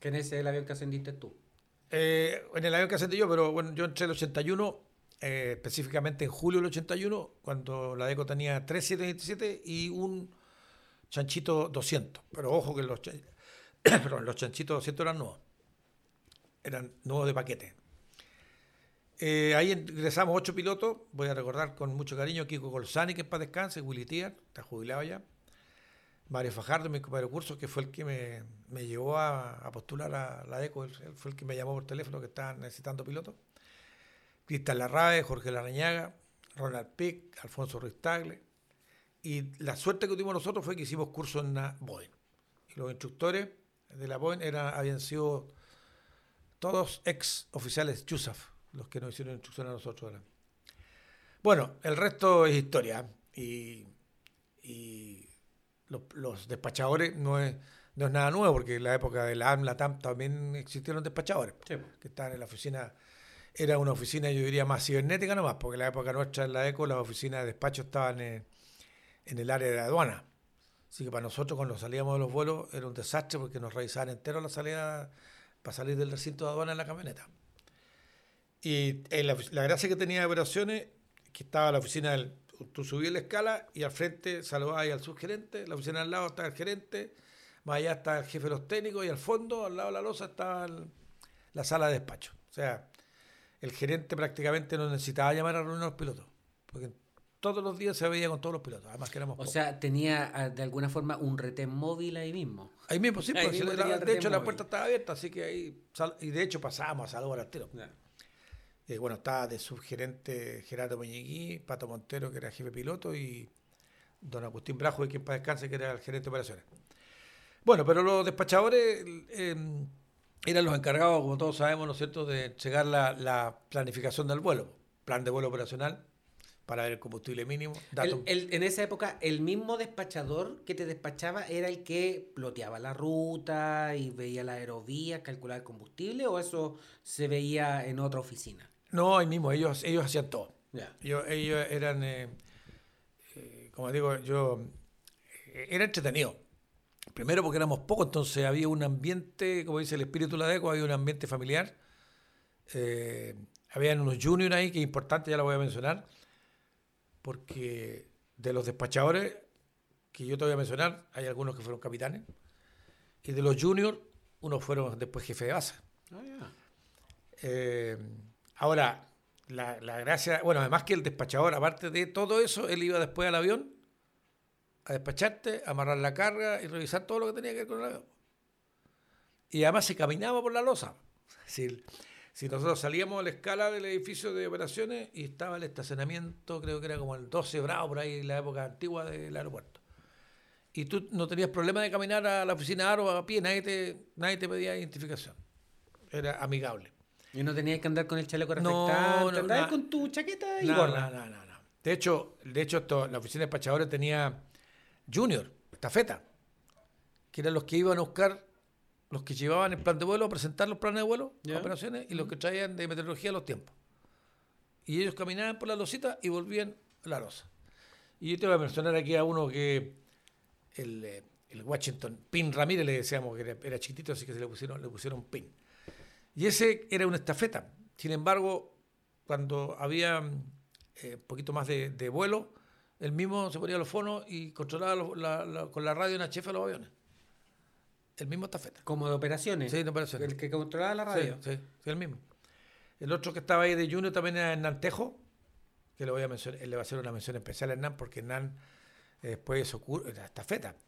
Que en ese es el avión que ascendiste tú. Eh, en el avión que ascendí yo, pero bueno, yo entré en el 81, eh, específicamente en julio del 81, cuando la DECO tenía 3727 y un chanchito 200. Pero ojo que los, los chanchitos 200 eran nuevos. Eran nuevos de paquete. Eh, ahí ingresamos ocho pilotos. Voy a recordar con mucho cariño Kiko Golzani, que es para descanse, Willy Tier, está jubilado ya. Mario Fajardo, mi compañero curso, que fue el que me, me llevó a, postular a la DECO, él, fue el que me llamó por teléfono que estaban necesitando pilotos. Cristian Larrae, Jorge Larrañaga, Ronald Pick, Alfonso Ruiz Tagle. Y la suerte que tuvimos nosotros fue que hicimos curso en la Boeing. Los instructores de la Boeing eran, habían sido todos ex oficiales CHUSAF, los que nos hicieron instrucción a nosotros. Bueno, el resto es historia. Y, y los, despachadores no es, no es nada nuevo, porque en la época de la AMLA también existieron despachadores, que estaban en la oficina. Era una oficina, yo diría, más cibernética nomás, porque en la época nuestra, en la ECO, las oficinas de despacho estaban en, en el área de aduana. Así que para nosotros, cuando salíamos de los vuelos, era un desastre porque nos revisaban entero la salida para salir del recinto de aduana en la camioneta. Y eh, la, la, gracia que tenía de operaciones, que estaba la oficina del. Tú subías la escala y al frente saludabas al subgerente, la oficina al lado estaba el gerente, más allá está el jefe de los técnicos y al fondo, al lado de la losa, estaba la sala de despacho. O sea, el gerente prácticamente no necesitaba llamar a reunir a los pilotos, porque todos los días se veía con todos los pilotos, además que éramos O sea, tenía ah, de alguna forma un retén móvil ahí mismo. Ahí mismo, sí, pues, de hecho la puerta estaba abierta, así que ahí, y de hecho pasábamos a saludar al tiro. Eh, bueno, estaba de subgerente Gerardo Meñeguí, Pato Montero, que era jefe piloto, y don Agustín Brajo, de quien para descanse, que era el gerente de operaciones. Bueno, pero los despachadores em, eran los encargados, como todos sabemos, ¿no es cierto?, de llegar la, la planificación del vuelo, plan de vuelo operacional, para el combustible mínimo. en esa época, el mismo despachador que te despachaba era el que ploteaba la ruta y veía la aerovía, calculaba el combustible, o eso se veía en otra oficina? No, ahí mismo, ellos, ellos hacían todo. Ellos, eran, eh, eh, como digo, yo, eh, era entretenido. Primero porque éramos pocos, entonces había un ambiente, como dice el espíritu de la DECO, había un ambiente familiar. habían unos juniors ahí, que es importante, ya lo voy a mencionar porque de los despachadores que yo te voy a mencionar, hay algunos que fueron capitanes, y de los juniors, unos fueron después jefe de base. Ah, eh, ahora, la, gracia, bueno, además que el despachador, aparte de todo eso, él iba después al avión a despacharte, a amarrar la carga y revisar todo lo que tenía que ver con el avión. Y además se caminaba por la losa. Es si nosotros salíamos a la escala del edificio de operaciones y estaba el estacionamiento, creo que era como el 12 Bravo, por ahí, la época antigua del aeropuerto. Y tú no tenías problema de caminar a la oficina Aro a pie, nadie te, nadie te pedía identificación. Era amigable. Y no tenías que andar con el chaleco reflectante, no, no, con tu chaqueta y no, No, no, no, De hecho, de hecho la oficina de despachadores tenía Junior, estafeta, que eran los que iban a buscar los que llevaban el plan de vuelo a presentar los planes de vuelo, operaciones, y los que traían de meteorología los tiempos. Y ellos caminaban por la losita y volvían a la rosa. Y yo te voy a mencionar aquí a uno que el, eh, el Washington, Pin Ramírez le decíamos que era, chiquitito, así que se le pusieron, le pusieron Pin. Y ese era una estafeta. Sin embargo, cuando había un eh, poquito más de, vuelo, él mismo se ponía los fonos y controlaba con la radio una chefa de los aviones. El mismo Tafeta. Como de operaciones. Sí, de operaciones. El que controlaba la radio. Sí, sí, el mismo. El otro que estaba ahí de Junior también era Nantejo, que le voy a mencionar, él le va a hacer una mención especial a Hernán, porque Hernán eh, después hizo curso,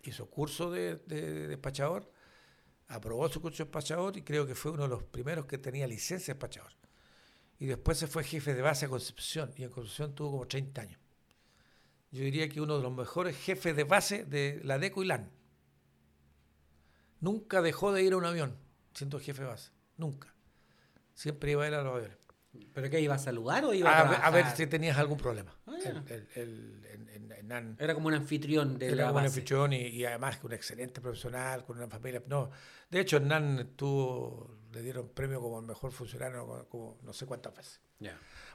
hizo curso de, despachador, aprobó su curso de despachador y creo que fue uno de los primeros que tenía licencia de despachador. Y después se fue jefe de base a Concepción, y en Concepción tuvo como 30 años. Yo diría que uno de los mejores jefes de base de la DECO y LAN Nunca dejó de ir a un avión, siendo jefe de base. Nunca. Siempre iba a ir a los aviones. ¿Pero qué iba a saludar o iba a, a, ver si tenías algún problema. Ah, era como un anfitrión de era un anfitrión y, además que un excelente profesional, con una familia. No, de hecho, Hernán tuvo, le dieron premio como el mejor funcionario como, no sé cuántas veces.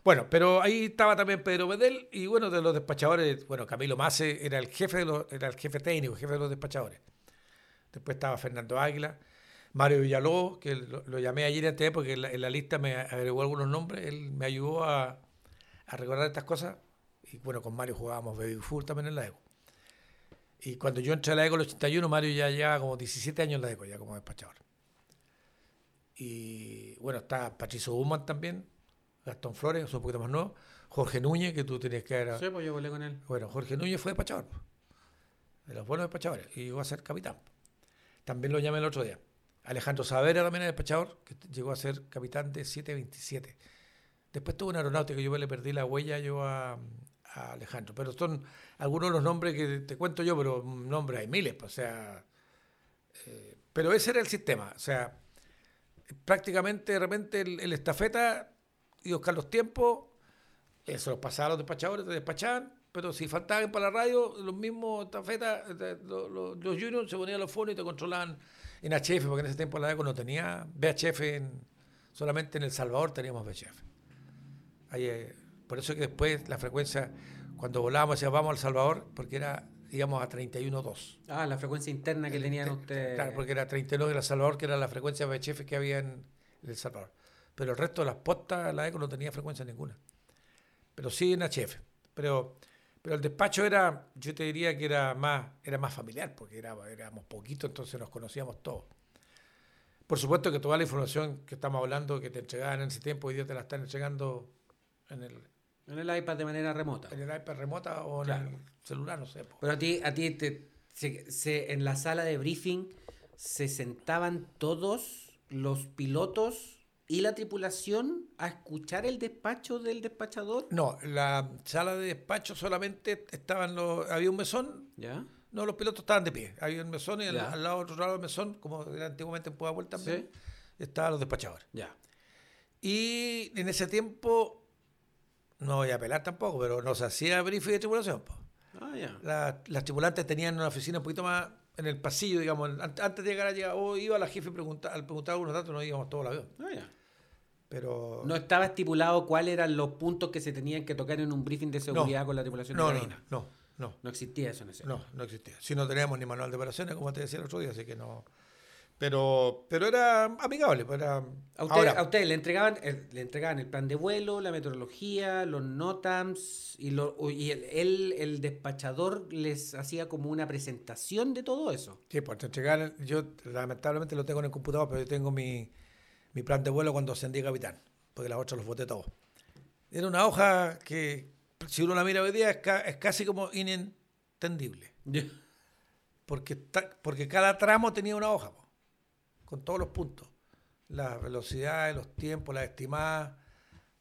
Bueno, pero ahí estaba también Pedro Bedel y bueno, de los despachadores, bueno, Camilo Mase era el jefe de los, era el jefe técnico, jefe de los despachadores. Después estaba Fernando Águila. Mario Villalobos, que lo, llamé ayer en TV porque en la, lista me agregó algunos nombres, él me ayudó a, a recordar estas cosas. Y bueno, con Mario jugábamos Baby Full también en la ECO. Y cuando yo entré a la ECO en el 81, Mario ya lleva como 17 años en la ECO, ya como despachador. Y bueno, está Patricio Human también, Gastón Flores, es un poquito más nuevo. Jorge Núñez, que tú tenías que ver. Sí, pues yo volé con él. Bueno, Jorge Núñez fue despachador, de los buenos despachadores, y llegó a ser capitán. También lo llamé el otro día. Alejandro Savera también es despachador, que llegó a ser capitán de 727. Después tuvo una aeronáutica, yo le perdí la huella yo a, Alejandro. Pero son algunos de los nombres que te cuento yo, pero nombres hay miles, pues, o sea. Eh, pero ese era el sistema, o sea, prácticamente de repente el, estafeta y buscar los tiempos, eso los pasaba a los despachadores, te despachaban, pero si faltaban para la radio, los mismos estafetas, eh, los, los, juniors se ponían los fonos y te controlaban en HF, porque en ese tiempo la ECO no tenía VHF, solamente en El Salvador teníamos VHF. Eh, por eso que después la frecuencia, cuando volábamos, decía vamos al Salvador, porque era, digamos, a 31.2. Ah, la frecuencia interna que tenían ustedes. Claro, porque era 31 de El Salvador, que era la frecuencia VHF que había en, El Salvador. Pero el resto de las postas, la ECO no tenía frecuencia ninguna. Pero sí en HF. Pero pero el despacho era, yo te diría que era más, era más familiar, porque era, éramos poquitos, entonces nos conocíamos todos. Por supuesto que toda la información que estamos hablando, que te entregaban en ese tiempo, hoy día te la están entregando en el, en el iPad de manera remota. En el iPad remota o en el celular, no sé. Pero a ti, a ti te, se, en la sala de briefing se sentaban todos los pilotos y la tripulación a escuchar el despacho del despachador? No, la sala de despacho solamente estaban los, había un mesón. ¿Ya? No, los pilotos estaban de pie. Había un mesón y al, lado otro lado del mesón, como era antiguamente en Puebla Vuelta también, estaban los despachadores. Ya. Y en ese tiempo, no voy a apelar tampoco, pero nos hacía briefing de tripulación. Ah, ya. las tripulantes tenían una oficina un poquito más en el pasillo, digamos, antes de llegar allá, o iba la jefe preguntar, al preguntar algunos datos, no íbamos todos la avión. Ah, Pero... No estaba estipulado cuáles eran los puntos que se tenían que tocar en un briefing de seguridad con la tripulación no, de. No, no, no. No existía eso en ese No, no existía. Si no teníamos ni manual de operaciones, como te decía el otro día, así que no... Pero, pero era amigable. Pues era... ¿A, usted, ¿A ustedes le entregaban, el, le entregaban el plan de vuelo, la meteorología, los NOTAMs y, lo, y el, el, despachador les hacía como una presentación de todo eso? Sí, pues te entregaban, yo lamentablemente lo tengo en el computador, pero yo tengo mi, mi plan de vuelo cuando ascendí capitán, porque las otras los voté todos. Era una hoja que, si uno la mira hoy día, es, es casi como inentendible. Porque, porque cada tramo tenía una hoja con todos los puntos. Las velocidades, los tiempos, las estimadas.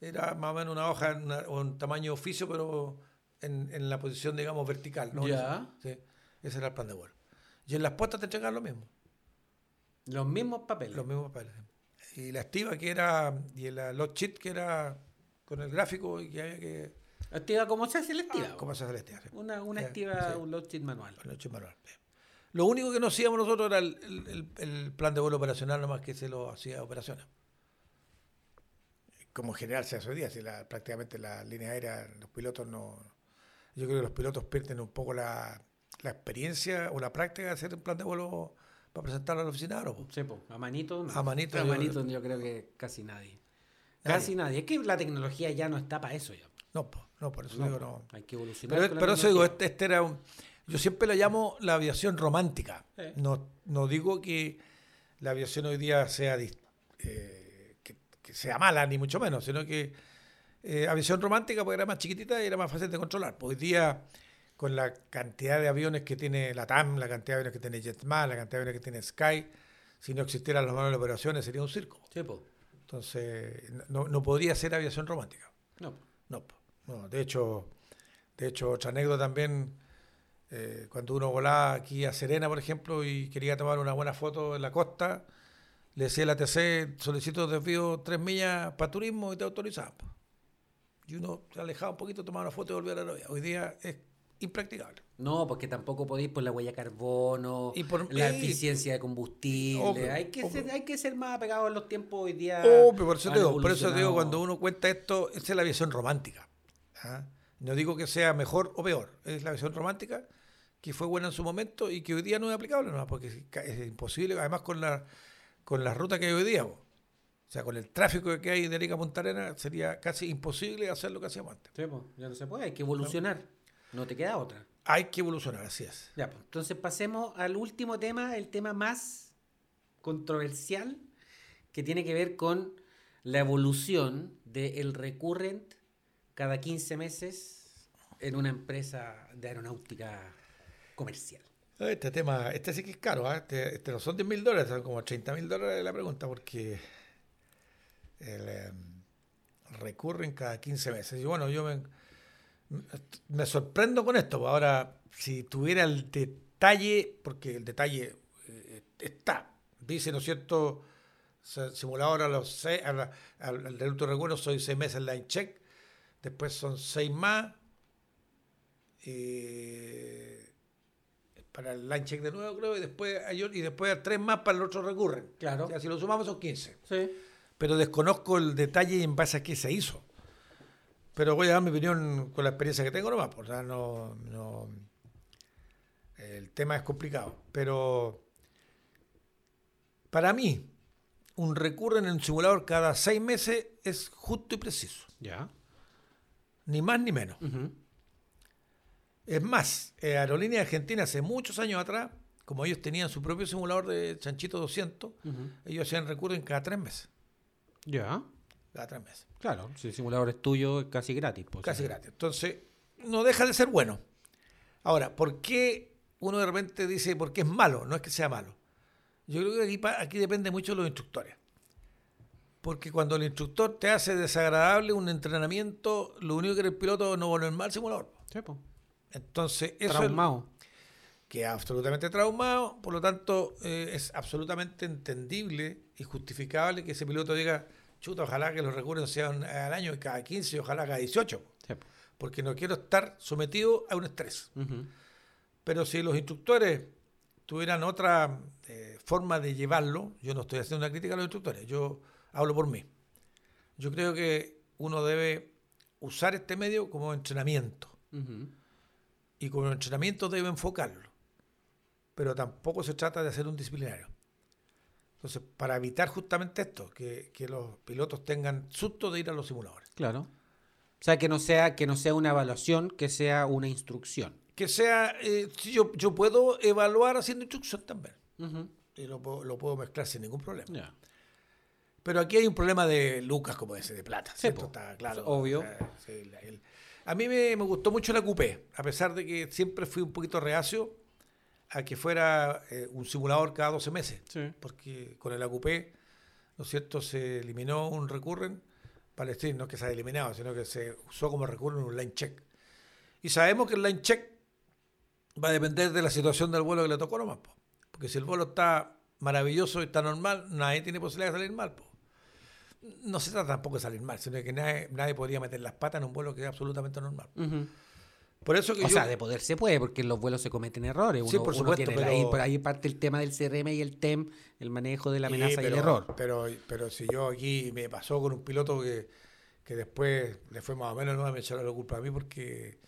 Era más o menos una hoja, un tamaño oficio, pero en, la posición, digamos, vertical. ¿no? Ya. Sí, ese era el plan de vuelo. Y en las puertas te entregan lo mismo. Los mismos papeles. Los mismos papeles. Y la estiva que era, y la lot sheet que era con el gráfico y que había que... Estiva como se hace la estiva. Ah, como se hace la estiva. Una, una estiva, un lot sheet manual. Un lot sheet manual. Lo único que no hacíamos nosotros era el, plan de vuelo operacional, nomás que se lo hacía operaciones. Como en general se hace hoy día, si la, prácticamente la línea aérea, los pilotos no. Yo creo que los pilotos pierden un poco la, experiencia o la práctica de hacer un plan de vuelo para presentarlo a la oficina. Sí, a manito. A manito. A manito yo, creo que casi nadie. Casi nadie. Es que la tecnología ya no está para eso ya. No, no, por eso digo no. Hay que evolucionar. Pero, pero eso digo, este, este era un yo siempre la llamo la aviación romántica. No, no digo que la aviación hoy día sea, eh, que, sea mala, ni mucho menos, sino que eh, aviación romántica porque era más chiquitita y era más fácil de controlar. Hoy día, con la cantidad de aviones que tiene la TAM, la cantidad de aviones que tiene JetMar, la cantidad de aviones que tiene Sky, si no existieran los manuales de operaciones sería un circo. Entonces, no, no, podría ser aviación romántica. No. No, no de hecho, de hecho, otra anécdota también eh, cuando uno volaba aquí a Serena, por ejemplo, y quería tomar una buena foto en la costa, le decía a la TC, solicito desvío tres millas para turismo y te autorizaba. Y uno se alejaba un poquito, tomaba una foto y volvía a la novia. Hoy día es impracticable. No, porque tampoco podéis por la huella de carbono, y por, la eficiencia de combustible. hay, que ser, hay que ser más apegados en los tiempos hoy día. por eso, digo, por eso digo, cuando uno cuenta esto, esa es la visión romántica. ¿ah? No digo que sea mejor o peor, es la visión romántica que fue buena en su momento y que hoy día no es aplicable, ¿no? porque es, imposible, además con la con la ruta que hay hoy día. O sea, con el tráfico que hay de Arica a Punta Arenas, sería casi imposible hacer lo que hacíamos antes. Sí, pues, ya no se puede, hay que evolucionar. No te queda otra. Hay que evolucionar, así es. Ya, pues, entonces pasemos al último tema, el tema más controversial, que tiene que ver con la evolución del recurrent cada 15 meses en una empresa de aeronáutica comercial. Este tema, este sí que es caro, ¿ah? este, no son 10 mil dólares, son como 30 mil dólares la pregunta, porque em, recurren cada 15 meses. Y bueno, yo me, sorprendo con esto. pues Ahora, si tuviera el detalle, porque el detalle eh, está, dice, ¿no es cierto? Simulador a los seis, al, al del recuerdo soy seis meses line check, después son seis más, eh, para el line check de nuevo creo, y después hay, otro- y después tres más para el otro recurren. Claro. O sea, si lo sumamos son 15 Sí. pero desconozco el detalle en base a qué se hizo. Pero voy a dar mi opinión con la experiencia que tengo nomás, por sea, no, no- el tema es complicado. Pero para mí, un recurren en un simulador cada seis meses es justo y preciso, Ya. ni más ni menos. Ujú. Es más, eh, Aerolínea Argentina hace muchos años atrás, como ellos tenían su propio simulador de Chanchito 200, Ujú. ellos hacían recurren cada tres meses. Ya. Cada tres meses. Claro, si el simulador es tuyo, es casi gratis. pues, Casi gratis. Entonces, no deja de ser bueno. Ahora, ¿por qué uno de repente dice por qué es malo? No es que sea malo. Yo creo que aquí, depende mucho de los instructores. Porque cuando el instructor te hace desagradable un entrenamiento, lo único que el piloto no volver mal al simulador. Sí, pues. Entonces, eso Traumado. es que absolutamente traumado, por lo tanto, eh, es absolutamente entendible y justificable que ese piloto diga, chuta, ojalá que los recursos sean al año cada 15 y ojalá cada 18 Sí, po. porque no quiero estar sometido a un estrés. Pero si los instructores tuvieran otra eh, forma de llevarlo, yo no estoy haciendo una crítica a los instructores, yo hablo por mí. Yo creo que uno debe usar este medio como entrenamiento Ujú. Y como entrenamiento debe enfocarlo. Pero tampoco se trata de hacer un disciplinario. Entonces, para evitar justamente esto, que, que los pilotos tengan susto de ir a los simuladores. Claro. O sea, que no sea, que no sea una evaluación, que sea una instrucción. Que sea, eh, yo, yo puedo evaluar haciendo instrucción también. Y lo, puedo- lo puedo mezclar sin ningún problema. Pero aquí hay un problema de lucas, como ese, de plata. Sí. Está claro. Obvio. O sea, sí, el- a mí me, me gustó mucho la coupé, a pesar de que siempre fui un poquito reacio a que fuera eh, un simulador cada 12 meses. Sí. Porque con el AQP, ¿no es cierto?, se eliminó un recurren para el stream, no es que se haya eliminado, sino que se usó como recurren un line check. Y sabemos que el line check va a depender de la situación del vuelo que le tocó nomás. po. Porque si el vuelo está maravilloso y está normal, nadie tiene posibilidad de salir mal. po. No se trata tampoco de salir mal, sino que nadie, nadie podría meter las patas en un vuelo que es absolutamente normal. Por eso que O yo... sea, de poder se puede, porque en los vuelos se cometen errores. Uno, Sí, por uno supuesto, tiene pero- ahí, por ahí parte el tema del CRM y el TEM, el manejo de la Sí, amenaza y el error. Pero, pero si yo aquí me pasó con un piloto que, que después le fue más o menos, no me echaron la culpa a mí porque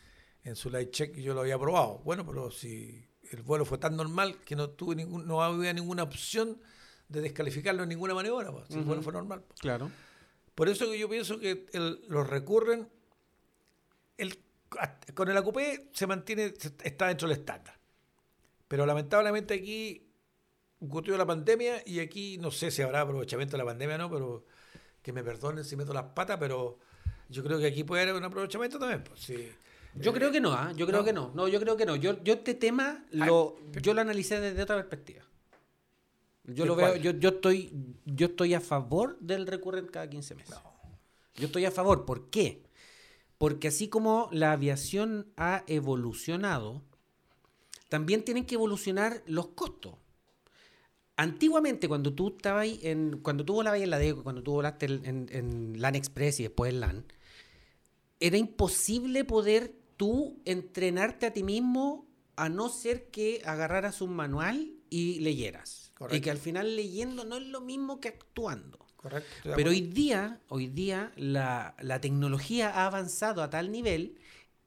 en su light check yo lo había probado. Bueno, pero si el vuelo fue tan normal que no tuve ningún, no había ninguna opción de descalificarlo en ninguna maniobra, pues, si el vuelo fue normal. pues. Claro. Por eso que yo pienso que el- los recurren, el, con el AQP se mantiene, está dentro del estándar. Pero lamentablemente aquí ocurrió la pandemia y aquí no sé si habrá aprovechamiento de la pandemia o no, pero que me perdonen si meto las patas, pero yo creo que aquí puede haber un aprovechamiento también. Pues, sí. Yo creo que no, ¿ah? yo creo no. que no. No, yo creo que no. Yo, yo este tema lo, yo lo analicé desde otra perspectiva. Yo ¿De lo veo, yo, yo estoy, yo estoy a favor del recurrent cada 15 meses. Yo estoy a favor. ¿Por qué? Porque así como la aviación ha evolucionado, también tienen que evolucionar los costos. Antiguamente, cuando tú estabas ahí en, cuando tú volabas en la DECO, cuando tú volaste en, en, en LAN Express y después en LAN, era imposible poder tú entrenarte a ti mismo a no ser que agarraras un manual y leyeras. Correcto. Y que al final leyendo no es lo mismo que actuando. Correcto. Pero hoy día, hoy día la, la tecnología ha avanzado a tal nivel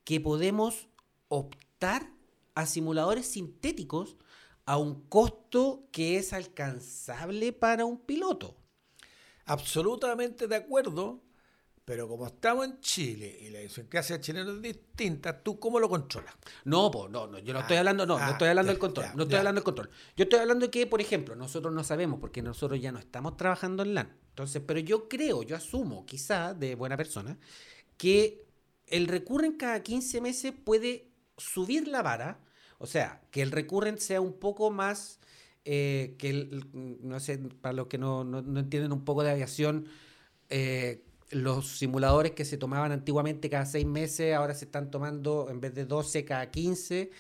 que podemos optar a simuladores sintéticos a un costo que es alcanzable para un piloto. Absolutamente de acuerdo, pero como estamos en Chile y la idiosincrasia chilena es distinta, ¿tú cómo lo controlas? No, no, no, yo no estoy ah, hablando, no, no ah, estoy hablando del control, no estoy hablando del control. Yo estoy hablando de que, por ejemplo, nosotros no sabemos porque nosotros ya no estamos trabajando en LAN. Entonces, pero yo creo, yo asumo, quizá de buena persona, que el recurren cada 15 meses puede subir la vara, o sea, que el recurrent sea un poco más, eh, que el, no sé, para los que no, no, no entienden un poco de aviación, eh, los simuladores que se tomaban antiguamente cada seis meses, ahora se están tomando en vez de 12 cada 15.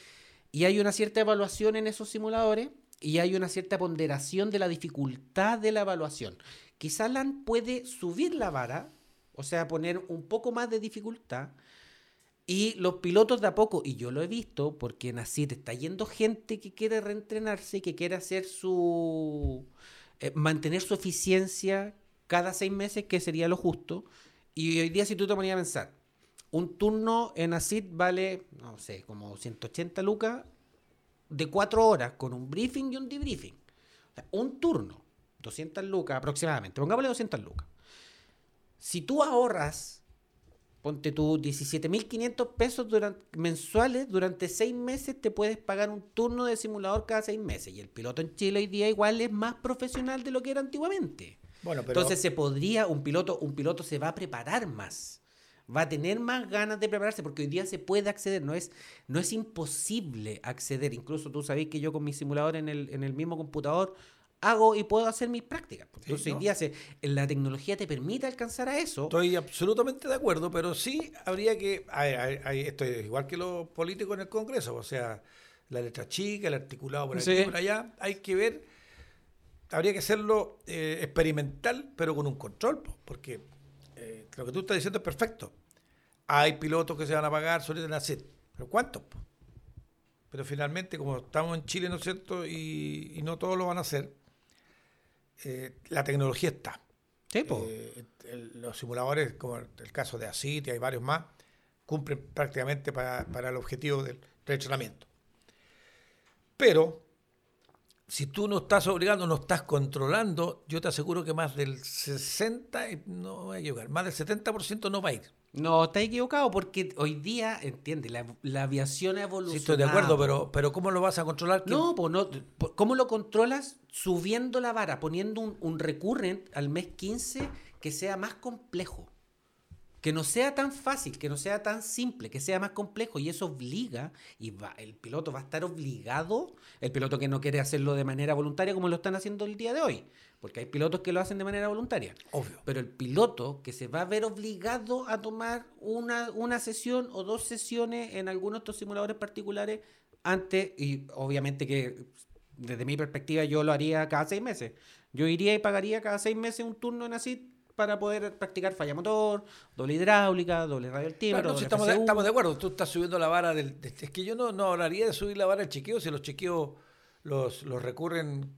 Y hay una cierta evaluación en esos simuladores y hay una cierta ponderación de la dificultad de la evaluación. Quizás LAN puede subir la vara, o sea, poner un poco más de dificultad. Y los pilotos de a poco, y yo lo he visto, porque en ACID está yendo gente que quiere reentrenarse, que quiere hacer su. Eh, mantener su eficiencia, cada seis meses, que sería lo justo. Y hoy día, si tú te ponías a pensar, un turno en ACID vale, no sé, como 180 lucas de cuatro horas, con un briefing y un debriefing. Un turno, 200 lucas aproximadamente, pongámosle 200 lucas. Si tú ahorras, ponte tú 17.500 pesos mensuales, durante seis meses te puedes pagar un turno de simulador cada seis meses. Y el piloto en Chile hoy día igual es más profesional de lo que era antiguamente. Entonces se podría, un piloto, un piloto se va a preparar más. Va a tener más ganas de prepararse porque hoy día se puede acceder, no es, no es imposible acceder. Incluso tú sabes que yo con mi simulador en el, en el mismo computador hago y puedo hacer mis prácticas. Entonces hoy día se, la tecnología te permite alcanzar a eso. Estoy absolutamente de acuerdo, pero sí habría que, esto es igual que los políticos en el Congreso, o sea, la letra chica, el articulado por aquí por allá, hay que ver habría que hacerlo eh, experimental, pero con un control, porque eh, lo que tú estás diciendo es perfecto. Hay pilotos que se van a pagar la set, pero ¿cuántos? Pero finalmente, como estamos en Chile, ¿no es cierto? Y, no todos lo van a hacer, eh, la tecnología está. Sí, los simuladores, como el caso de ACIT y hay varios más, cumplen prácticamente para, para el objetivo del entrenamiento. Pero si tú no estás obligando, no estás controlando, yo te aseguro que más del 60, no voy a equivocar, más del 70% no va a ir. No, está equivocado porque hoy día, entiende, la, aviación ha evolucionado. Sí, estoy de acuerdo, pero, pero ¿cómo lo vas a controlar? No, pues no, ¿cómo lo controlas? Subiendo la vara, poniendo un, un recurrent al mes 15 que sea más complejo que no sea tan fácil, que no sea tan simple, que sea más complejo y eso obliga y va, el piloto va a estar obligado, el piloto que no quiere hacerlo de manera voluntaria como lo están haciendo el día de hoy, porque hay pilotos que lo hacen de manera voluntaria. Obvio. Pero el piloto que se va a ver obligado a tomar una, una sesión o dos sesiones en algunos de estos simuladores particulares antes, y obviamente que desde mi perspectiva yo lo haría cada seis meses. Yo iría y pagaría cada seis meses un turno en ASID para poder practicar falla motor, doble hidráulica, doble radio al estamos, de, estamos, de, acuerdo, tú estás subiendo la vara del... es que yo no, no hablaría de subir la vara del chequeo si los chequeos los, los recurren,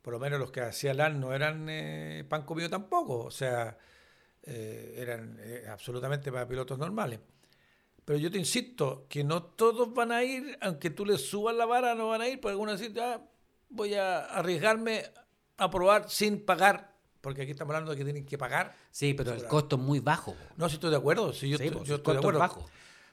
por lo menos los que hacía LAN no eran eh, pan comido tampoco, o sea, eh, eran eh, absolutamente para pilotos normales. Pero yo te insisto que no todos van a ir, aunque tú les subas la vara, no van a ir, porque algunos dicen, ah, voy a arriesgarme a probar sin pagar porque aquí estamos hablando de que tienen que pagar. Sí, pero el costo es muy bajo. No, si estoy de acuerdo. Sí, yo, estoy, yo estoy de acuerdo. bajo.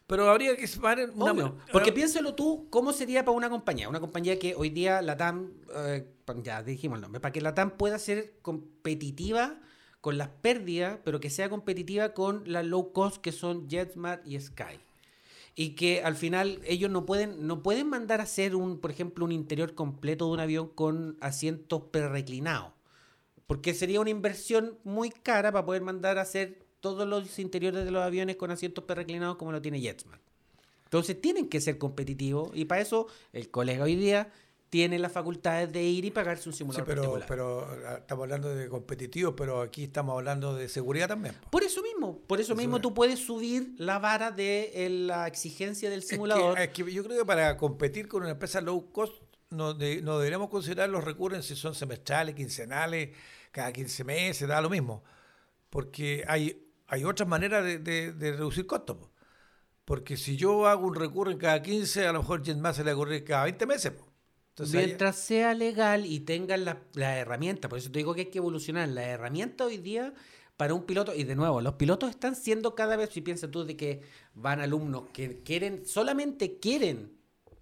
Pero habría que una, Porque piénsalo tú, ¿cómo sería para una compañía? Una compañía que hoy día la TAM, eh, ya dijimos el nombre, para que la TAM pueda ser competitiva con las pérdidas, pero que sea competitiva con las low cost que son JetSmart y Sky. Y que al final ellos no pueden, no pueden mandar a hacer un, por ejemplo, un interior completo de un avión con asientos pre-reclinados porque sería una inversión muy cara para poder mandar a hacer todos los interiores de los aviones con asientos perreclinados como lo tiene Jetsman. Entonces tienen que ser competitivos y para eso el colega hoy día tiene las facultades de ir y pagarse un simulador. Sí, pero, pero ah, estamos hablando de competitivos, pero aquí estamos hablando de seguridad también. Por eso mismo, por eso mismo tú puedes subir la vara de la exigencia del simulador. Es que, yo creo que para competir con una empresa low cost no, no deberíamos considerar los recursos si son semestrales, quincenales, cada 15 meses, da lo mismo. Porque hay, hay otras maneras de, reducir costos. Porque si yo hago un recurso cada 15, a lo mejor más se le ocurre cada 20 meses. Mientras sea legal y tengan la, la herramienta, por eso te digo que hay que evolucionar. La herramienta hoy día para un piloto, y de nuevo, los pilotos están siendo cada vez, si piensas tú de que van alumnos que quieren, solamente quieren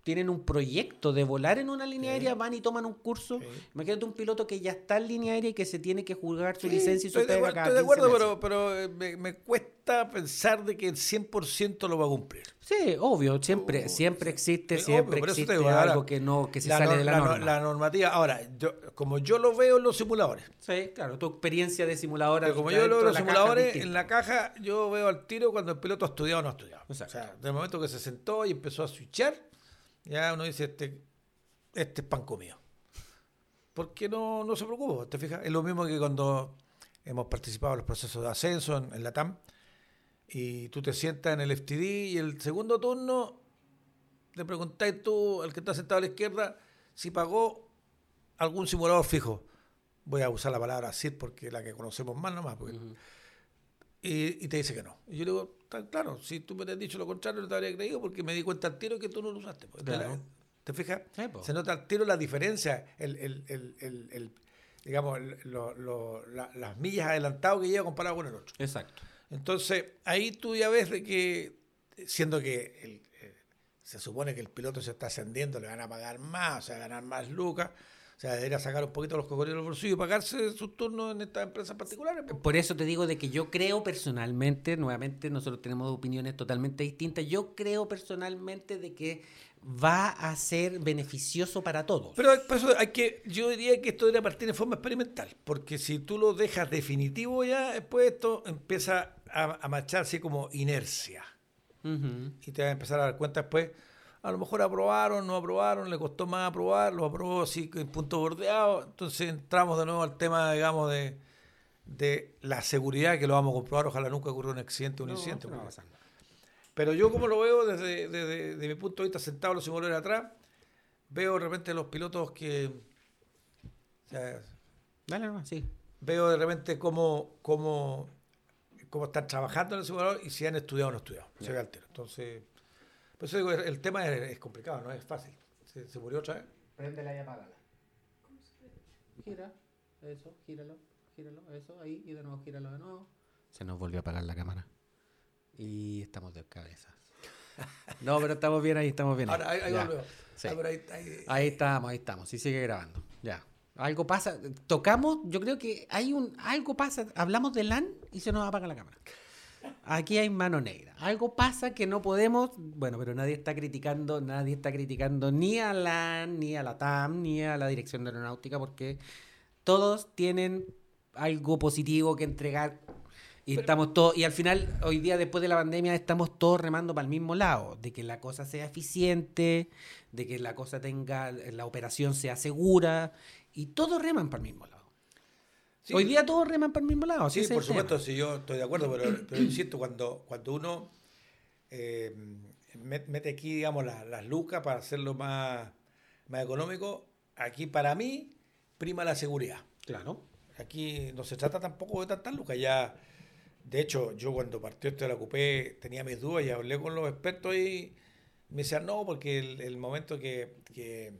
tienen un proyecto de volar en una línea aérea, van y toman un curso. Imagínate un piloto que ya está en línea aérea y que se tiene que jugar su licencia y su pega cada Estoy de acuerdo, pero, pero eh, me, me, cuesta pensar de que el 100% lo va a cumplir. Sí, obvio, siempre, uh, siempre existe, siempre existe algo que no que se sale de la, norma. La normativa, ahora, yo, como yo lo veo en los simuladores. Sí, claro, tu experiencia de simuladora. Como yo lo veo en los simuladores, en la caja yo veo al tiro cuando el piloto ha estudiado o no ha estudiado. O sea, del momento que se sentó y empezó a switchar, ya uno dice, este, este es pan comido. Porque no, no se preocupa, ¿te fijas? Es lo mismo que cuando hemos participado en los procesos de ascenso en, la TAM y tú te sientas en el FTD y el segundo turno le preguntáis tú, al que está sentado a la izquierda, si pagó algún simulador fijo. Voy a usar la palabra SID porque es la que conocemos más nomás. y, y, te dice que no. Y yo le digo, claro, si tú me hubieras dicho lo contrario, no te habría creído porque me di cuenta al tiro que tú no lo usaste. Pues. ¿Te fijas? Se nota al tiro la diferencia, el, el, el, el digamos, las millas adelantado que lleva comparado con el otro. Exacto. Entonces, ahí tú ya ves de que, siendo que eh, se supone que el piloto se está ascendiendo, le van a pagar más, o sea, ganar más lucas. O sea, debería sacar un poquito los cocodrilos del bolsillo y pagarse sus turnos en estas empresas particulares. Por eso te digo de que yo creo personalmente, nuevamente nosotros tenemos opiniones totalmente distintas, yo creo personalmente de que va a ser beneficioso para todos. Pero por eso hay que, yo diría que esto debería partir en forma experimental, porque si tú lo dejas definitivo ya, después esto empieza a, a marcharse como inercia. Y te vas a empezar a dar cuenta después a lo mejor aprobaron, no aprobaron, le costó más aprobar, lo aprobó así en punto bordeado. Entonces entramos de nuevo al tema, digamos, de, de la seguridad, que lo vamos a comprobar. Ojalá nunca ocurra un accidente, un incidente. Pero yo como lo veo desde, desde, mi punto de vista, sentado los simuladores atrás, veo de repente los pilotos que... Dale, sí. Veo de repente cómo, cómo, cómo están trabajando en el simulador y si han estudiado o no estudiado. Se ve altero. Entonces... Por eso digo, el tema es, complicado, no es fácil. ¿Se, murió otra vez? Préndela y apágala. ¿Cómo se Gira, eso, gíralo, gíralo, eso, ahí, y de nuevo gíralo de nuevo. Se nos volvió a apagar la cámara. Y estamos de cabezas. No, pero estamos bien ahí, estamos bien. Ahora, ahí, ahí, ah, ahí, estamos, ahí estamos. Sí sigue grabando. Ya. Algo pasa. Tocamos, yo creo que hay un. Algo pasa. Hablamos de LAN y se nos apaga la cámara. Aquí hay mano negra. Algo pasa que no podemos, bueno, pero nadie está criticando, nadie está criticando ni a la ni a la TAM, ni a la Dirección de Aeronáutica, porque todos tienen algo positivo que entregar y estamos todos, y al final, hoy día, después de la pandemia, estamos todos remando para el mismo lado, de que la cosa sea eficiente, de que la cosa tenga, la operación sea segura, y todos reman para el mismo lado. Hoy día todos reman para el mismo lado. Sí, por supuesto, sí, yo estoy de acuerdo, pero, pero insisto, cuando, cuando uno eh, mete aquí, digamos, las, lucas para hacerlo más, más económico, aquí para mí prima la seguridad. Claro. Aquí no se trata tampoco de tantas lucas. Ya, de hecho, yo cuando partió esto de la CUPE tenía mis dudas y hablé con los expertos y me decían, no, porque el, momento que que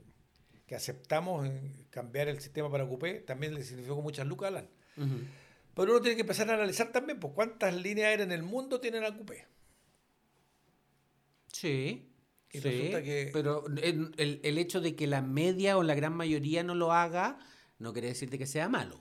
aceptamos cambiar el sistema para Coupé, también le significó muchas lucas a LAN. Pero uno tiene que empezar a analizar también pues, cuántas líneas aéreas en el mundo tienen a Coupé. Sí. Pero el, el, hecho de que la media o la gran mayoría no lo haga, no quiere decir que sea malo.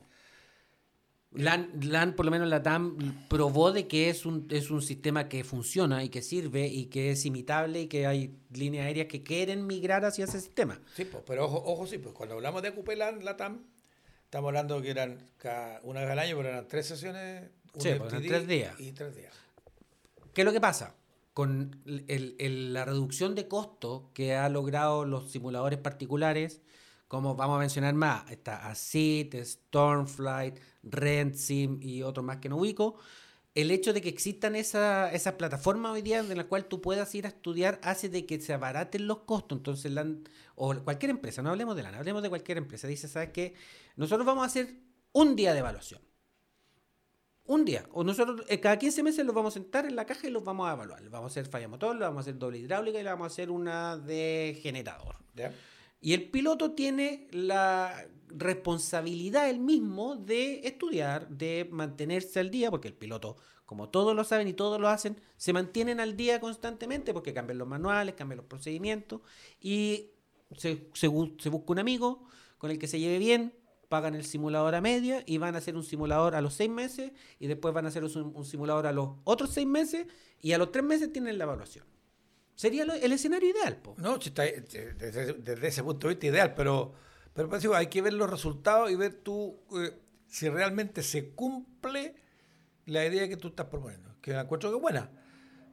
LAN, por lo menos la TAM, probó de que es un, es un sistema que funciona y que sirve y que es imitable y que hay líneas aéreas que quieren migrar hacia ese sistema. Sí, pues, pero ojo, ojo, sí, pues cuando hablamos de LAN, la TAM, estamos hablando que eran una vez al año, pero eran tres sesiones, sí, pues, tres días. y tres días. ¿Qué es lo que pasa? Con el, la reducción de costo que ha logrado los simuladores particulares, como vamos a mencionar más, está ASIT, Stormflight, RentSim y otros más que no ubico, el hecho de que existan esas esa plataformas hoy día en la cual tú puedas ir a estudiar hace de que se abaraten los costos. Entonces, o cualquier empresa, no hablemos de LAN, hablemos de cualquier empresa, dice, ¿sabes qué? Nosotros vamos a hacer un día de evaluación. Un día. O nosotros eh, cada 15 meses los vamos a sentar en la caja y los vamos a evaluar. vamos a hacer falla motor, le vamos a hacer doble hidráulica y le vamos a hacer una de generador. Y el piloto tiene la responsabilidad él mismo de estudiar, de mantenerse al día, porque el piloto, como todos lo saben y todos lo hacen, se mantienen al día constantemente porque cambian los manuales, cambian los procedimientos y se, busca un amigo con el que se lleve bien, pagan el simulador a media y van a hacer un simulador a los seis meses y después van a hacer un, simulador a los otros seis meses y a los tres meses tienen la evaluación. Sería el escenario ideal. Po. No, está, desde, ese punto de vista ideal, pero, pero pues, hay que ver los resultados y ver tú eh, si realmente se cumple la idea que tú estás proponiendo, que encuentro que es buena,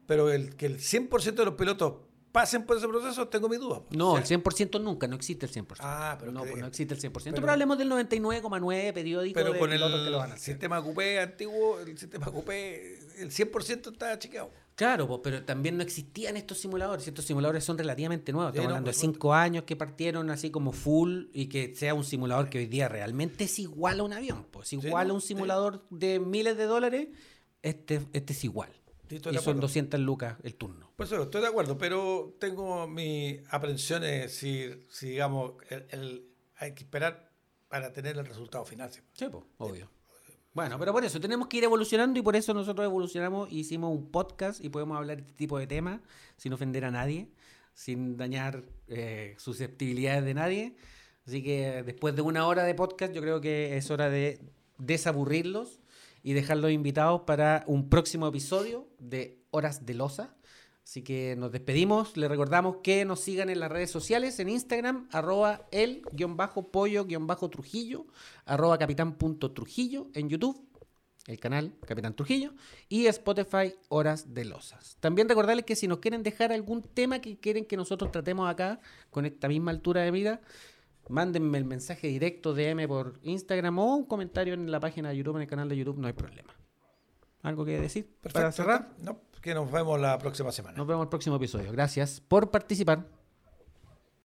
pero el, que el 100% de los pilotos pasen por ese proceso, tengo mi duda. No, el 100% nunca, no existe el 100%. Ah, pero no, pues no existe el 100%. Pero, hablemos del 99,9 periódico pero con el que lo van a sistema Coupé antiguo, el sistema Coupé, el 100% está chequeado. Claro, pues, pero también no existían estos simuladores. Estos simuladores son relativamente nuevos. Estamos hablando de 5 años que partieron así como full y que sea un simulador que hoy día realmente es igual a un avión. Pues igual a un simulador de miles de dólares, este, este es igual y son 200 lucas el turno. Pues eso, estoy de acuerdo, pero tengo mis aprensiones si, si digamos, el, hay que esperar para tener el resultado final. Sí, pues, obvio. Bueno, pero por eso tenemos que ir evolucionando y por eso nosotros evolucionamos y hicimos un podcast y podemos hablar de este tipo de temas sin ofender a nadie, sin dañar eh, susceptibilidades de nadie. Así que después de una hora de podcast yo creo que es hora de desaburrirlos y dejarlos invitados para un próximo episodio de Horas de Losa. Así que nos despedimos. Les recordamos que nos sigan en las redes sociales, en Instagram, arroba el-pollo-trujillo, arroba capitán.trujillo, en YouTube, el canal Capitán Trujillo, y Spotify Horas de Losas. También recordarles que si nos quieren dejar algún tema que quieren que nosotros tratemos acá, con esta misma altura de mira, mándenme el mensaje directo DM por Instagram o un comentario en la página de YouTube, en el canal de YouTube, no hay problema. ¿Algo que decir para cerrar? No, que nos vemos la próxima semana. Nos vemos el próximo episodio. Gracias por participar.